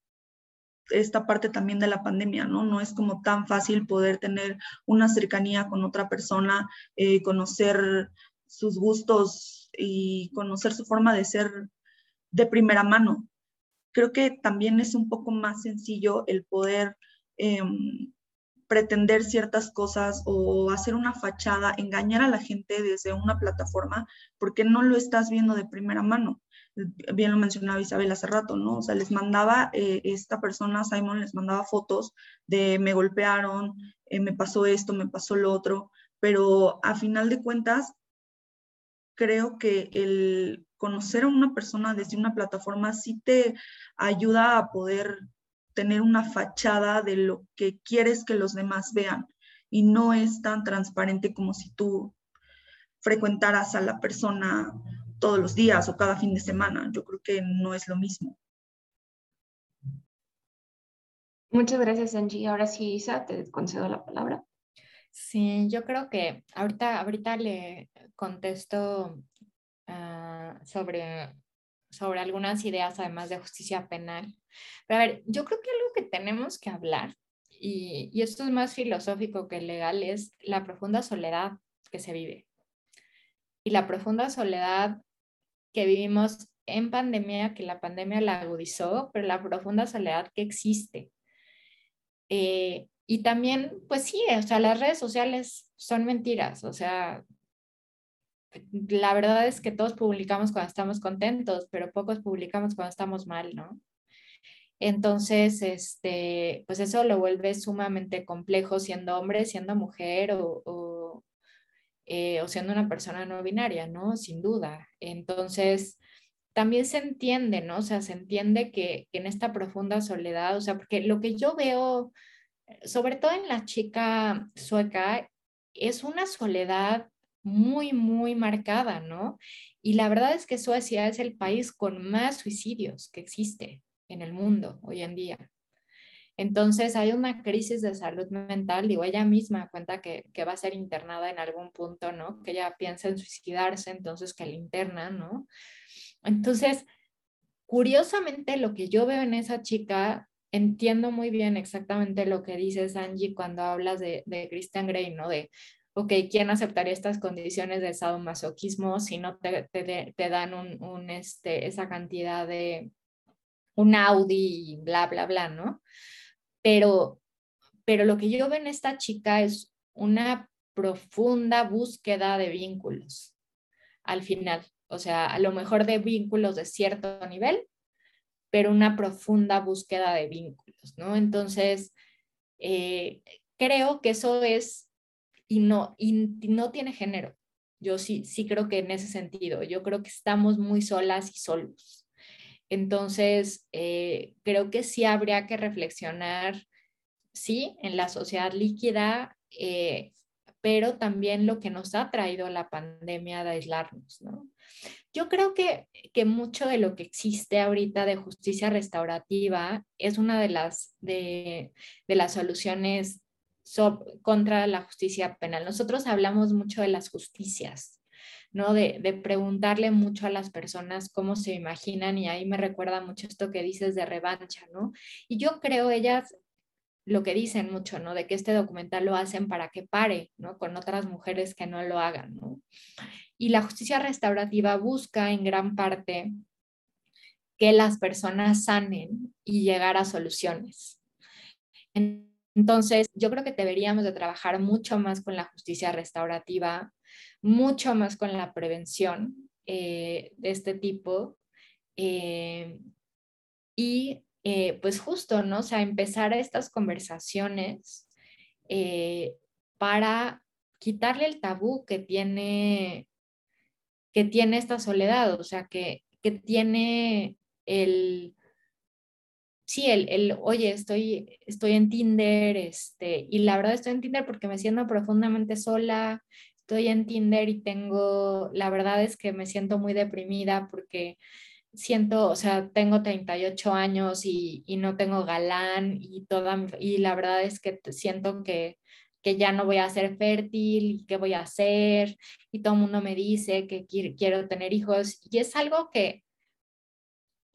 esta parte también de la pandemia, ¿no? No es como tan fácil poder tener una cercanía con otra persona, eh, conocer sus gustos y conocer su forma de ser de primera mano. Creo que también es un poco más sencillo el poder em, pretender ciertas cosas o hacer una fachada, engañar a la gente desde una plataforma, porque no lo estás viendo de primera mano bien lo mencionaba Isabel hace rato, ¿no? O sea, les mandaba, eh, esta persona, Simon, les mandaba fotos de me golpearon, eh, me pasó esto, me pasó lo otro, pero a final de cuentas, creo que el conocer a una persona desde una plataforma sí te ayuda a poder tener una fachada de lo que quieres que los demás vean y no es tan transparente como si tú frecuentaras a la persona todos los días o cada fin de semana. Yo creo que no es lo mismo. Muchas gracias, Angie. Ahora sí, Isa, te concedo la palabra. Sí, yo creo que ahorita, ahorita le contesto ah, sobre, sobre algunas ideas, además de justicia penal. Pero a ver, yo creo que algo que tenemos que hablar, y, y esto es más filosófico que legal, es la profunda soledad que se vive. Y la profunda soledad que vivimos en pandemia, que la pandemia la agudizó, pero la profunda soledad que existe. Eh, y también, pues sí, o sea, las redes sociales son mentiras, o sea, la verdad es que todos publicamos cuando estamos contentos, pero pocos publicamos cuando estamos mal, ¿no? Entonces, este, pues eso lo vuelve sumamente complejo siendo hombre, siendo mujer o eh, o siendo una persona no binaria, ¿no? Sin duda. Entonces, también se entiende, ¿no? O sea, se entiende que, en esta profunda soledad, o sea, porque lo que yo veo, sobre todo en la chica sueca, es una soledad muy, muy marcada, ¿no? Y la verdad es que Suecia es el país con más suicidios que existe en el mundo hoy en día. Entonces hay una crisis de salud mental, digo, ella misma cuenta que, va a ser internada en algún punto, ¿no? Que ella piensa en suicidarse, entonces que la interna, ¿no? Entonces, curiosamente lo que yo veo en esa chica, entiendo muy bien exactamente lo que dices, Angie, cuando hablas de, de Christian Grey, ¿no? De, ok, ¿quién aceptaría estas condiciones de sadomasoquismo si no te, te, dan un, un, este, esa cantidad de un Audi y bla, bla, bla, ¿no? pero, pero lo que yo veo en esta chica es una profunda búsqueda de vínculos al final. O sea, a lo mejor de vínculos de cierto nivel, pero una profunda búsqueda de vínculos, ¿no? Entonces, eh, creo que eso es y no, y no tiene género. Yo sí, sí creo que en ese sentido, yo creo que estamos muy solas y solos. Entonces, eh, creo que sí habría que reflexionar, sí, en la sociedad líquida, eh, pero también lo que nos ha traído la pandemia de aislarnos, ¿no? Yo creo que, que mucho de lo que existe ahorita de justicia restaurativa es una de las, de, de las soluciones contra la justicia penal. Nosotros hablamos mucho de las justicias, ¿no? De, de, preguntarle mucho a las personas cómo se imaginan y ahí me recuerda mucho esto que dices de revancha, ¿no? Y yo creo ellas lo que dicen mucho, ¿no? De que este documental lo hacen para que pare, ¿no? Con otras mujeres que no lo hagan, ¿no? Y la justicia restaurativa busca en gran parte que las personas sanen y llegar a soluciones. Entonces, yo creo que deberíamos de trabajar mucho más con la justicia restaurativa, mucho más con la prevención eh, de este tipo. Eh, y eh, pues justo, ¿no? O sea, empezar estas conversaciones para quitarle el tabú que tiene, que tiene esta soledad, o sea, que, que tiene el, sí, el, el, oye, estoy, estoy en Tinder, este, y la verdad estoy en Tinder porque me siento profundamente sola, estoy en Tinder y tengo, la verdad es que me siento muy deprimida porque siento, o sea, tengo 38 años y, no tengo galán y toda, y la verdad es que siento que, que ya no voy a ser fértil y qué voy a hacer y todo el mundo me dice que quiero tener hijos y es algo que,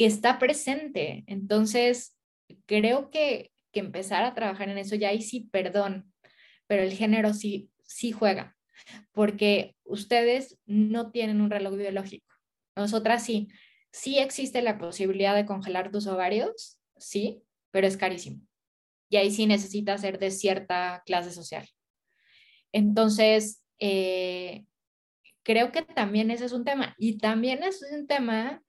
está presente. Entonces, creo que, que empezar a trabajar en eso ya ahí sí, perdón, pero el género sí, sí juega, porque ustedes no tienen un reloj biológico. Nosotras sí, Sí existe la posibilidad de congelar tus ovarios, sí, pero es carísimo. Y ahí sí necesitas ser de cierta clase social. Entonces, eh, creo que también ese es un tema. Y también es un tema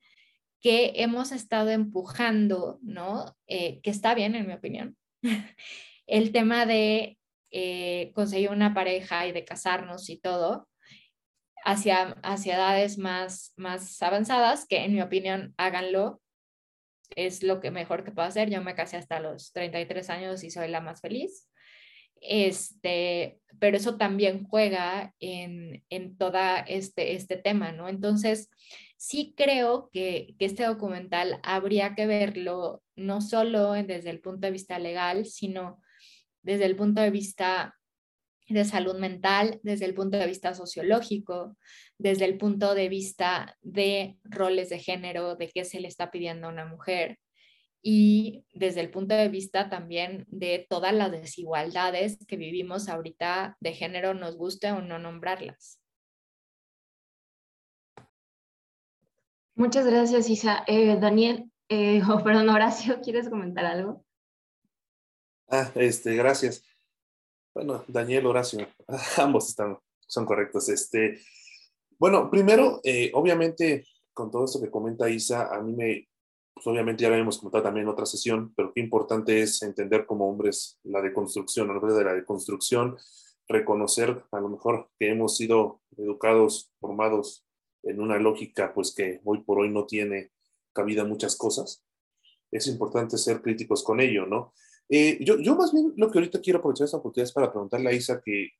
que hemos estado empujando, ¿no? Eh, que está bien, en mi opinión. [LAUGHS] El tema de eh, conseguir una pareja y de casarnos y todo, hacia, hacia edades más, más avanzadas, que en mi opinión háganlo, es lo que mejor que puedo hacer. Yo me casé hasta los 33 años y soy la más feliz. Este, pero eso también juega en, en todo este, este tema, ¿no? Entonces, sí creo que, este documental habría que verlo no solo desde el punto de vista legal, sino desde el punto de vista de salud mental desde el punto de vista sociológico, desde el punto de vista de roles de género, de qué se le está pidiendo a una mujer y desde el punto de vista también de todas las desigualdades que vivimos ahorita de género, nos guste o no nombrarlas. Muchas gracias, Isa. Eh, Daniel, eh, [LAUGHS] perdón, Horacio, ¿quieres comentar algo? Ah, este, gracias. Bueno, Daniel, Horacio, [LAUGHS] ambos están, son correctos. Este, bueno, primero, eh, obviamente, con todo esto que comenta Isa, a mí me, pues obviamente ya lo hemos comentado también en otra sesión, pero qué importante es entender como hombres la deconstrucción, la de la deconstrucción, reconocer a lo mejor que hemos sido educados, formados en una lógica pues que hoy por hoy no tiene cabida muchas cosas. Es importante ser críticos con ello, ¿no? Eh, yo, yo más bien lo que ahorita quiero aprovechar esta oportunidad es para preguntarle a Isa que,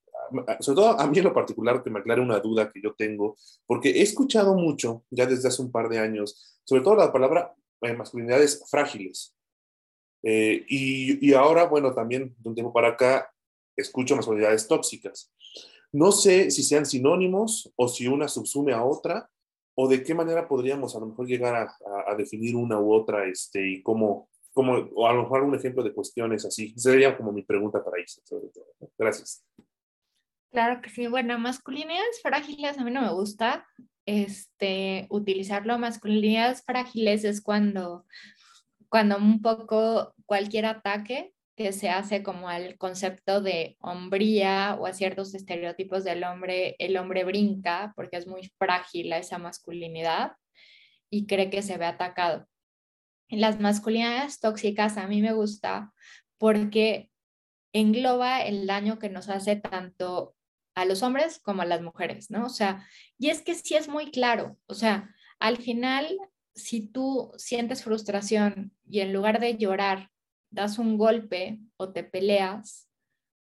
sobre todo a mí en lo particular, que me aclare una duda que yo tengo, porque he escuchado mucho ya desde hace un par de años, sobre todo la palabra eh, masculinidades frágiles. Eh, y, y, ahora, bueno, también de un tiempo para acá, escucho masculinidades tóxicas. No sé si sean sinónimos o si una subsume a otra, o de qué manera podríamos a lo mejor llegar a, a, a definir una u otra este, y cómo, como, o a lo mejor un ejemplo de cuestiones así. Sería como mi pregunta para Isa, sobre todo. Gracias. Claro que sí. Bueno, masculinidades frágiles a mí no me gusta este, utilizarlo. Masculinidades frágiles es cuando, cuando un poco cualquier ataque que se hace como al concepto de hombría o a ciertos estereotipos del hombre, el hombre brinca porque es muy frágil a esa masculinidad y cree que se ve atacado las masculinidades tóxicas a mí me gusta porque engloba el daño que nos hace tanto a los hombres como a las mujeres, ¿no? O sea, y es que sí es muy claro, o sea, al final, si tú sientes frustración y en lugar de llorar, das un golpe o te peleas,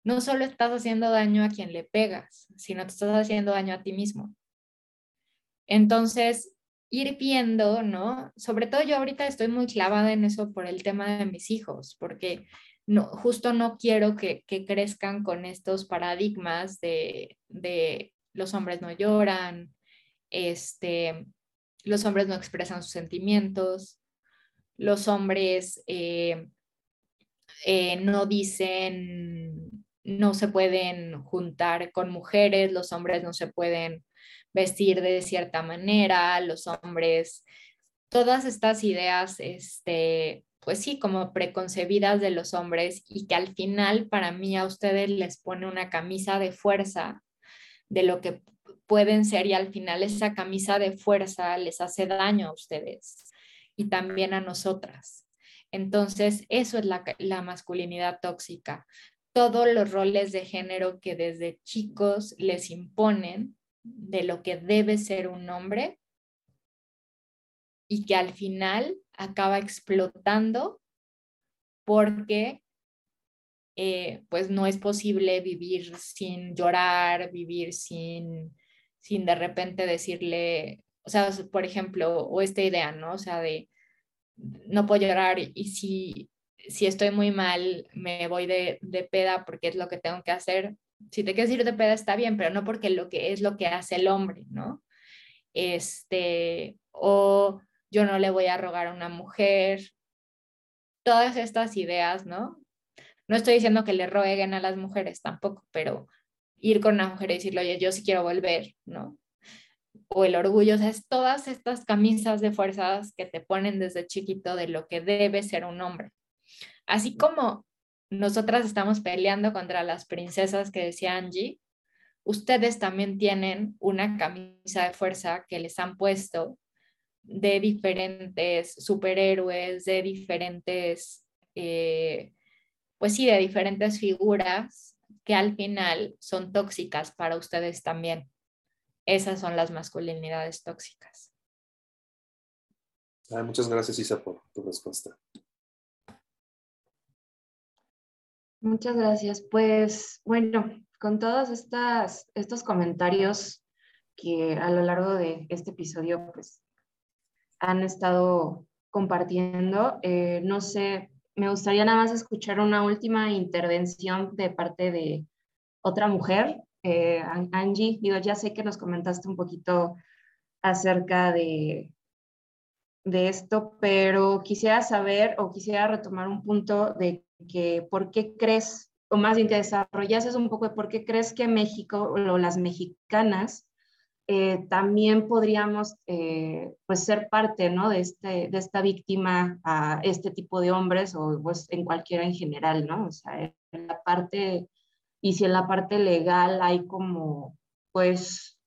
no solo estás haciendo daño a quien le pegas, sino te estás haciendo daño a ti mismo. Entonces, ir viendo, ¿no? Sobre todo yo ahorita estoy muy clavada en eso por el tema de mis hijos, porque no, justo no quiero que, crezcan con estos paradigmas de, los hombres no lloran, este, los hombres no expresan sus sentimientos, los hombres eh, eh, no dicen, no se pueden juntar con mujeres, los hombres no se pueden vestir de cierta manera, los hombres, todas estas ideas, este, pues sí, como preconcebidas de los hombres y que al final para mí a ustedes les pone una camisa de fuerza de lo que pueden ser y al final esa camisa de fuerza les hace daño a ustedes y también a nosotras. Entonces, eso es la, la masculinidad tóxica. Todos los roles de género que desde chicos les imponen de lo que debe ser un hombre y que al final acaba explotando porque eh, pues no es posible vivir sin llorar, vivir sin, sin de repente decirle, o sea, por ejemplo, o esta idea, ¿no? O sea, de no puedo llorar y si, si estoy muy mal me voy de, de peda porque es lo que tengo que hacer, si te quieres ir de peda está bien, pero no porque lo que es lo que hace el hombre, ¿no? Este, o yo no le voy a rogar a una mujer, todas estas ideas, ¿no? No estoy diciendo que le rueguen a las mujeres tampoco, pero ir con una mujer y decirle, oye, yo sí quiero volver, ¿no? O el orgullo, o sea, es todas estas camisas de fuerzas que te ponen desde chiquito de lo que debe ser un hombre. Así como nosotras estamos peleando contra las princesas que decía Angie, ustedes también tienen una camisa de fuerza que les han puesto de diferentes superhéroes, de diferentes, eh, pues sí, de diferentes figuras que al final son tóxicas para ustedes también. Esas son las masculinidades tóxicas. muchas gracias, Isa, por tu respuesta. Muchas gracias. Pues bueno, con todos estas, estos comentarios que a lo largo de este episodio pues, han estado compartiendo, eh, no sé, me gustaría nada más escuchar una última intervención de parte de otra mujer. Eh, Angie, digo, ya sé que nos comentaste un poquito acerca de, de esto, pero quisiera saber o quisiera retomar un punto de que por qué crees, o más bien que desarrollases un poco de por qué crees que México o las mexicanas eh, también podríamos eh, pues ser parte ¿no? de, este, de esta víctima a este tipo de hombres o pues en cualquiera en general, ¿no? O sea, en la parte, y si en la parte legal hay como pues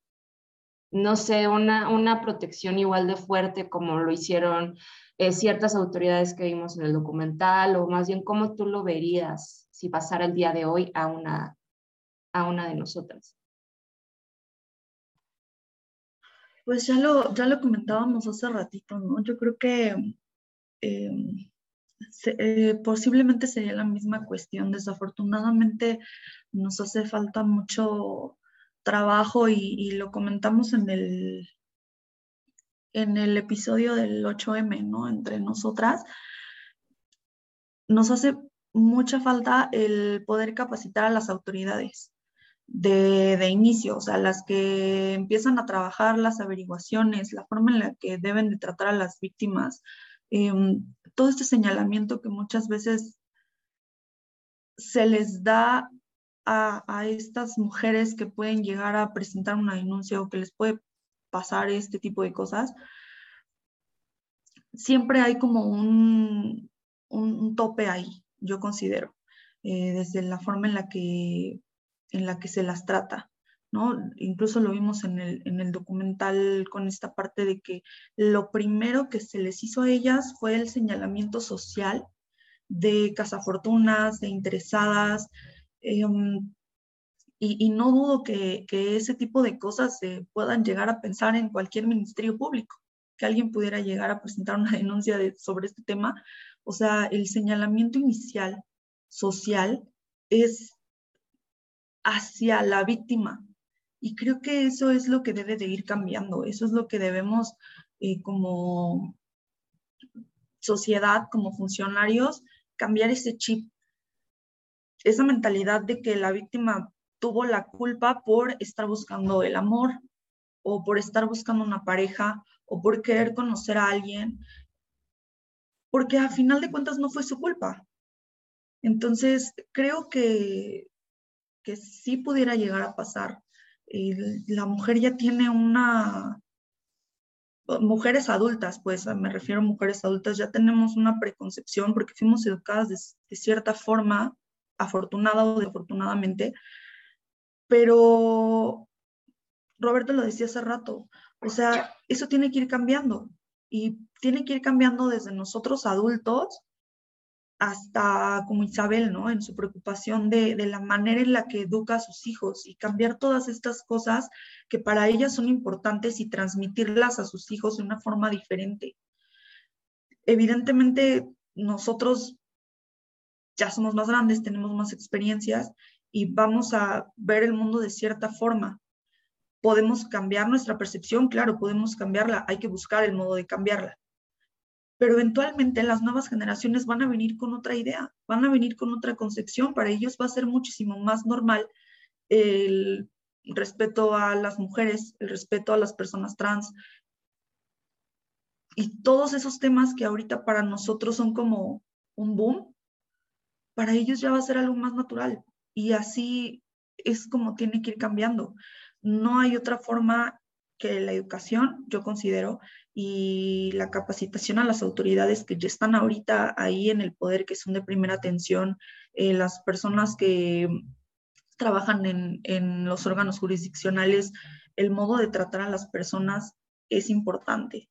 no sé, una, una protección igual de fuerte como lo hicieron eh, ciertas autoridades que vimos en el documental, o más bien cómo tú lo verías si pasara el día de hoy a una, a una de nosotras. Pues ya lo, ya lo comentábamos hace ratito, ¿no? Yo creo que em, eh, posiblemente sería la misma cuestión. Desafortunadamente nos hace falta mucho trabajo y, lo comentamos en el, en el episodio del 8M, ¿no? Entre nosotras, nos hace mucha falta el poder capacitar a las autoridades de, de, inicio, o sea, las que empiezan a trabajar las averiguaciones, la forma en la que deben de tratar a las víctimas, em, todo este señalamiento que muchas veces se les da a, estas mujeres que pueden llegar a presentar una denuncia o que les puede pasar este tipo de cosas, siempre hay como un, un, tope ahí, yo considero, eh, desde la forma en la, que, en la que se las trata. ¿no? Incluso lo vimos en el, en el documental con esta parte de que lo primero que se les hizo a ellas fue el señalamiento social de cazafortunas, de interesadas, Em, Y, no dudo que, que, ese tipo de cosas se puedan llegar a pensar en cualquier ministerio público, que alguien pudiera llegar a presentar una [LAUGHS] denuncia de, sobre este tema. O sea, el señalamiento inicial social es hacia la víctima. Y creo que eso es lo que debe de ir cambiando, eso es lo que debemos eh, como sociedad, como funcionarios, cambiar ese chip, esa mentalidad de que la víctima tuvo la culpa por estar buscando el amor o por estar buscando una pareja o por querer conocer a alguien, porque a final de cuentas no fue su culpa. Entonces, creo que, que sí pudiera llegar a pasar. la mujer ya tiene una, mujeres adultas, pues me refiero a mujeres adultas, ya tenemos una preconcepción porque fuimos educadas de, cierta forma, afortunada o desafortunadamente, pero Roberto lo decía hace rato, o sea, eso tiene que ir cambiando y tiene que ir cambiando desde nosotros adultos hasta como Isabel, ¿no? En su preocupación de, de, la manera en la que educa a sus hijos y cambiar todas estas cosas que para ellas son importantes y transmitirlas a sus hijos de una forma diferente. Evidentemente, nosotros ya somos más grandes, tenemos más experiencias y vamos a ver el mundo de cierta forma. Podemos cambiar nuestra percepción, claro, podemos cambiarla, hay que buscar el modo de cambiarla pero eventualmente las nuevas generaciones van a venir con otra idea, van a venir con otra concepción. Para ellos va a ser muchísimo más normal el respeto a las mujeres, el respeto a las personas trans. Y todos esos temas que ahorita para nosotros son como un boom, para ellos ya va a ser algo más natural. Y así es como tiene que ir cambiando. No hay otra forma que la educación, yo considero, y la capacitación a las autoridades que ya están ahorita ahí en el poder, que son de primera atención, eh, las personas que trabajan en, los órganos jurisdiccionales, el modo de tratar a las personas es importante.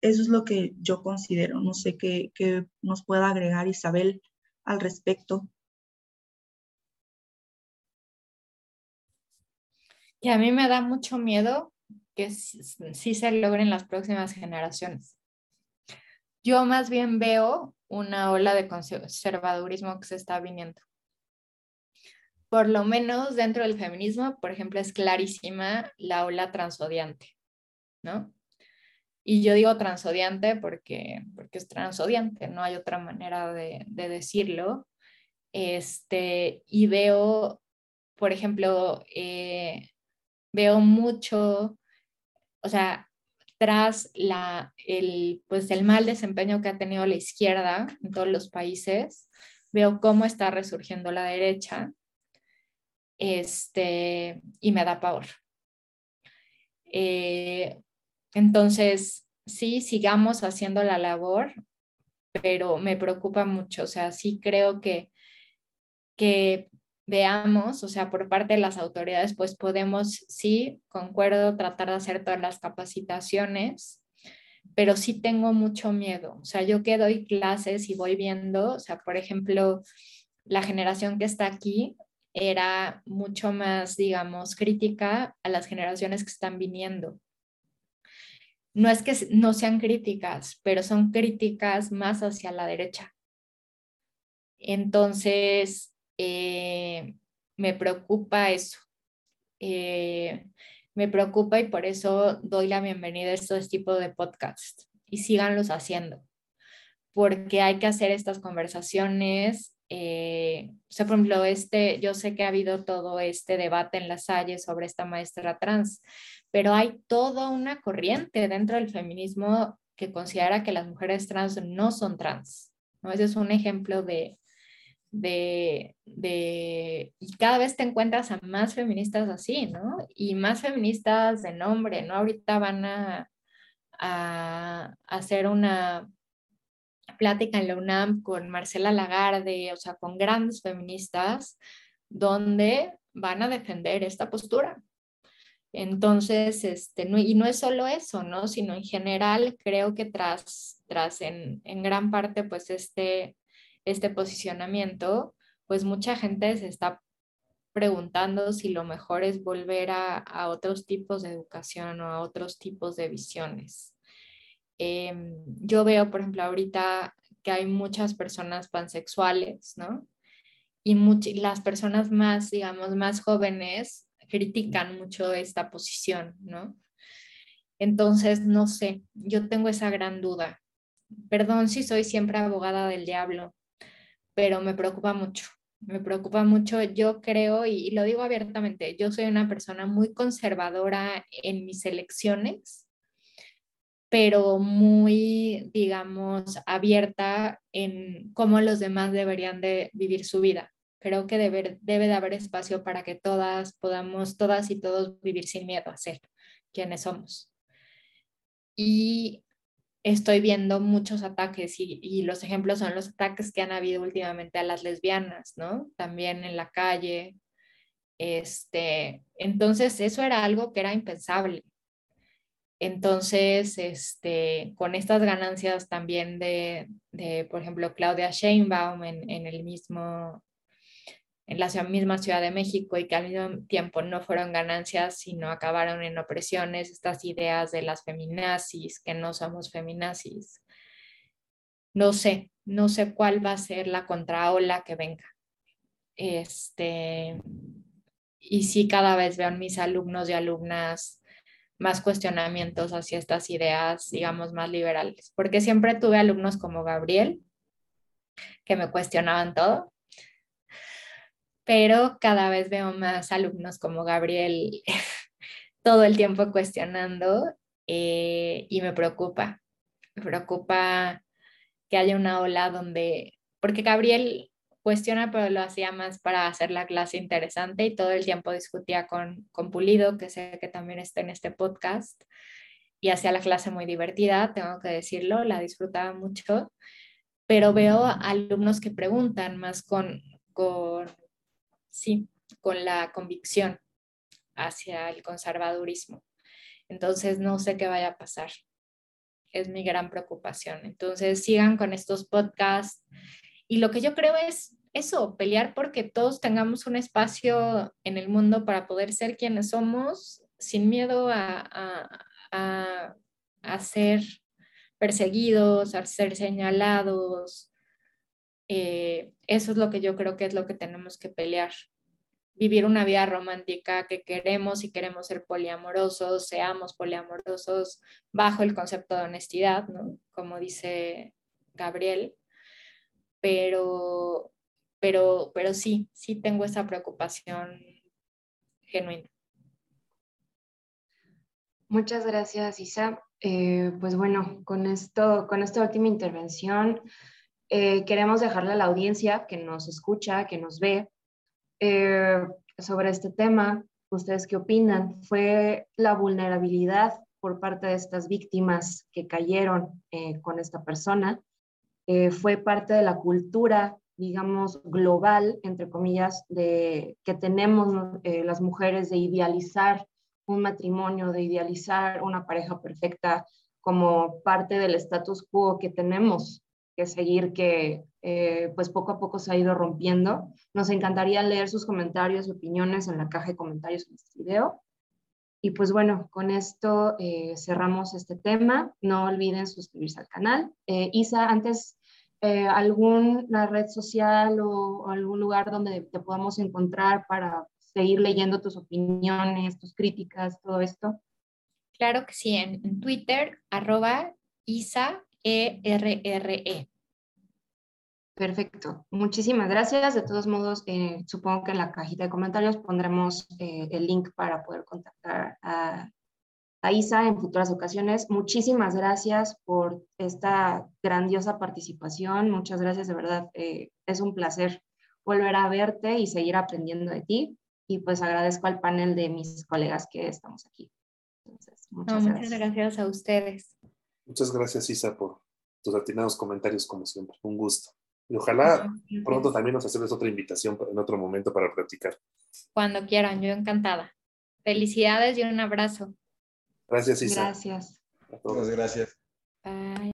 Eso es lo que yo considero. No sé qué, qué nos pueda agregar Isabel al respecto. Y a mí me da mucho miedo que sí, se logren las próximas generaciones. Yo más bien veo una ola de conservadurismo que se está viniendo. Por lo menos dentro del feminismo, por ejemplo, es clarísima la ola transodiante, ¿no? Y yo digo transodiante porque, porque es transodiante, no hay otra manera de, de decirlo. Este, y veo, por ejemplo, eh, veo mucho, o sea, tras la, el, pues el mal desempeño que ha tenido la izquierda en todos los países, veo cómo está resurgiendo la derecha este, y me da pavor. Eh, entonces, sí, sigamos haciendo la labor, pero me preocupa mucho, o sea, sí creo que, que veamos, o sea, por parte de las autoridades, pues podemos, sí, concuerdo, tratar de hacer todas las capacitaciones, pero sí tengo mucho miedo. O sea, yo que doy clases y voy viendo, o sea, por ejemplo, la generación que está aquí era mucho más, digamos, crítica a las generaciones que están viniendo. No es que no sean críticas, pero son críticas más hacia la derecha. Entonces, eh, me preocupa eso. Eh, me preocupa y por eso doy la bienvenida a estos tipos de podcasts y síganlos haciendo, porque hay que hacer estas conversaciones. Eh, o sea, por ejemplo, este, yo sé que ha habido todo este debate en la Salle sobre esta maestra trans, pero hay toda una corriente dentro del feminismo que considera que las mujeres trans no son trans. ¿no? Ese es un ejemplo de, de, de, y cada vez te encuentras a más feministas así, ¿no? Y más feministas de nombre, ¿no? Ahorita van a, a, hacer una plática en la UNAM con Marcela Lagarde, o sea, con grandes feministas, donde van a defender esta postura. Entonces, este, no, y no es solo eso, ¿no? Sino en general, creo que tras, tras en, en gran parte, pues este este posicionamiento, pues mucha gente se está preguntando si lo mejor es volver a, a otros tipos de educación o a otros tipos de visiones. Em, yo veo, por ejemplo, ahorita que hay muchas personas pansexuales, ¿no? Y las personas más, digamos, más jóvenes critican mucho esta posición, ¿no? Entonces, no sé, yo tengo esa gran duda. Perdón si soy siempre abogada del diablo, pero me preocupa mucho, me preocupa mucho. Yo creo, y, lo digo abiertamente, yo soy una persona muy conservadora en mis elecciones, pero muy, digamos, abierta en cómo los demás deberían de vivir su vida. Creo que debe, debe de haber espacio para que todas podamos, todas y todos vivir sin miedo a ser quienes somos y estoy viendo muchos ataques y, los ejemplos son los ataques que han habido últimamente a las lesbianas, ¿no? También en la calle. Este, entonces, eso era algo que era impensable. Entonces, este, con estas ganancias también de, de por ejemplo, Claudia Sheinbaum en, el mismo en la misma Ciudad de México y que al mismo tiempo no fueron ganancias, sino acabaron en opresiones, estas ideas de las feminazis, que no somos feminazis. No sé, no sé cuál va a ser la contraola que venga. Este, y sí, cada vez veo en mis alumnos y alumnas más cuestionamientos hacia estas ideas, digamos, más liberales, porque siempre tuve alumnos como Gabriel, que me cuestionaban todo, pero cada vez veo más alumnos como Gabriel [LAUGHS] todo el tiempo cuestionando eh, y me preocupa, me preocupa que haya una ola donde, porque Gabriel cuestiona, pero lo hacía más para hacer la clase interesante y todo el tiempo discutía con, con Pulido, que sé que también está en este podcast, y hacía la clase muy divertida, tengo que decirlo, la disfrutaba mucho, pero veo alumnos que preguntan más con, con sí, con la convicción hacia el conservadurismo. Entonces, no sé qué vaya a pasar. Es mi gran preocupación. Entonces, sigan con estos podcasts. Y lo que yo creo es eso, pelear porque todos tengamos un espacio en el mundo para poder ser quienes somos sin miedo a, a, ser perseguidos, a ser señalados, eh, eso es lo que yo creo que es lo que tenemos que pelear. Vivir una vida romántica que queremos y queremos ser poliamorosos, seamos poliamorosos bajo el concepto de honestidad, ¿no? Como dice Gabriel. Pero, pero, pero sí, sí tengo esa preocupación genuina. Muchas gracias, Isa. Eh, pues bueno, con, esto, con esta última intervención, eh, queremos dejarle a la audiencia que nos escucha, que nos ve, eh, sobre este tema. ¿Ustedes qué opinan? ¿Fue la vulnerabilidad por parte de estas víctimas que cayeron con esta persona? ¿Fue parte de la cultura, digamos, global, entre comillas, de, que tenemos las mujeres de idealizar un matrimonio, de idealizar una pareja perfecta como parte del status quo que tenemos que seguir que eh, pues poco a poco se ha ido rompiendo. Nos encantaría leer sus comentarios y opiniones en la caja de comentarios de este video. Y pues bueno, con esto eh, cerramos este tema. No olviden suscribirse al canal. Eh, Isa, antes, ¿alguna red social o, algún lugar donde te podamos encontrar para seguir leyendo tus opiniones, tus críticas, todo esto? Claro que sí, en, en Twitter, arroba Isa ERRE. E. Perfecto, muchísimas gracias. De todos modos, eh, supongo que en la cajita de comentarios pondremos eh, el link para poder contactar a, Isa en futuras ocasiones. Muchísimas gracias por esta grandiosa participación. Muchas gracias, de verdad. Eh, es un placer volver a verte y seguir aprendiendo de ti. Y pues agradezco al panel de mis colegas que estamos aquí. muchas gracias a ustedes. Muchas gracias, Isa, por tus atinados comentarios, como siempre. Un gusto. Y ojalá pronto también nos hacerles otra invitación en otro momento para practicar. Cuando quieran, yo encantada. Felicidades y un abrazo. Gracias, Isa. Gracias. A todos. gracias. Bye.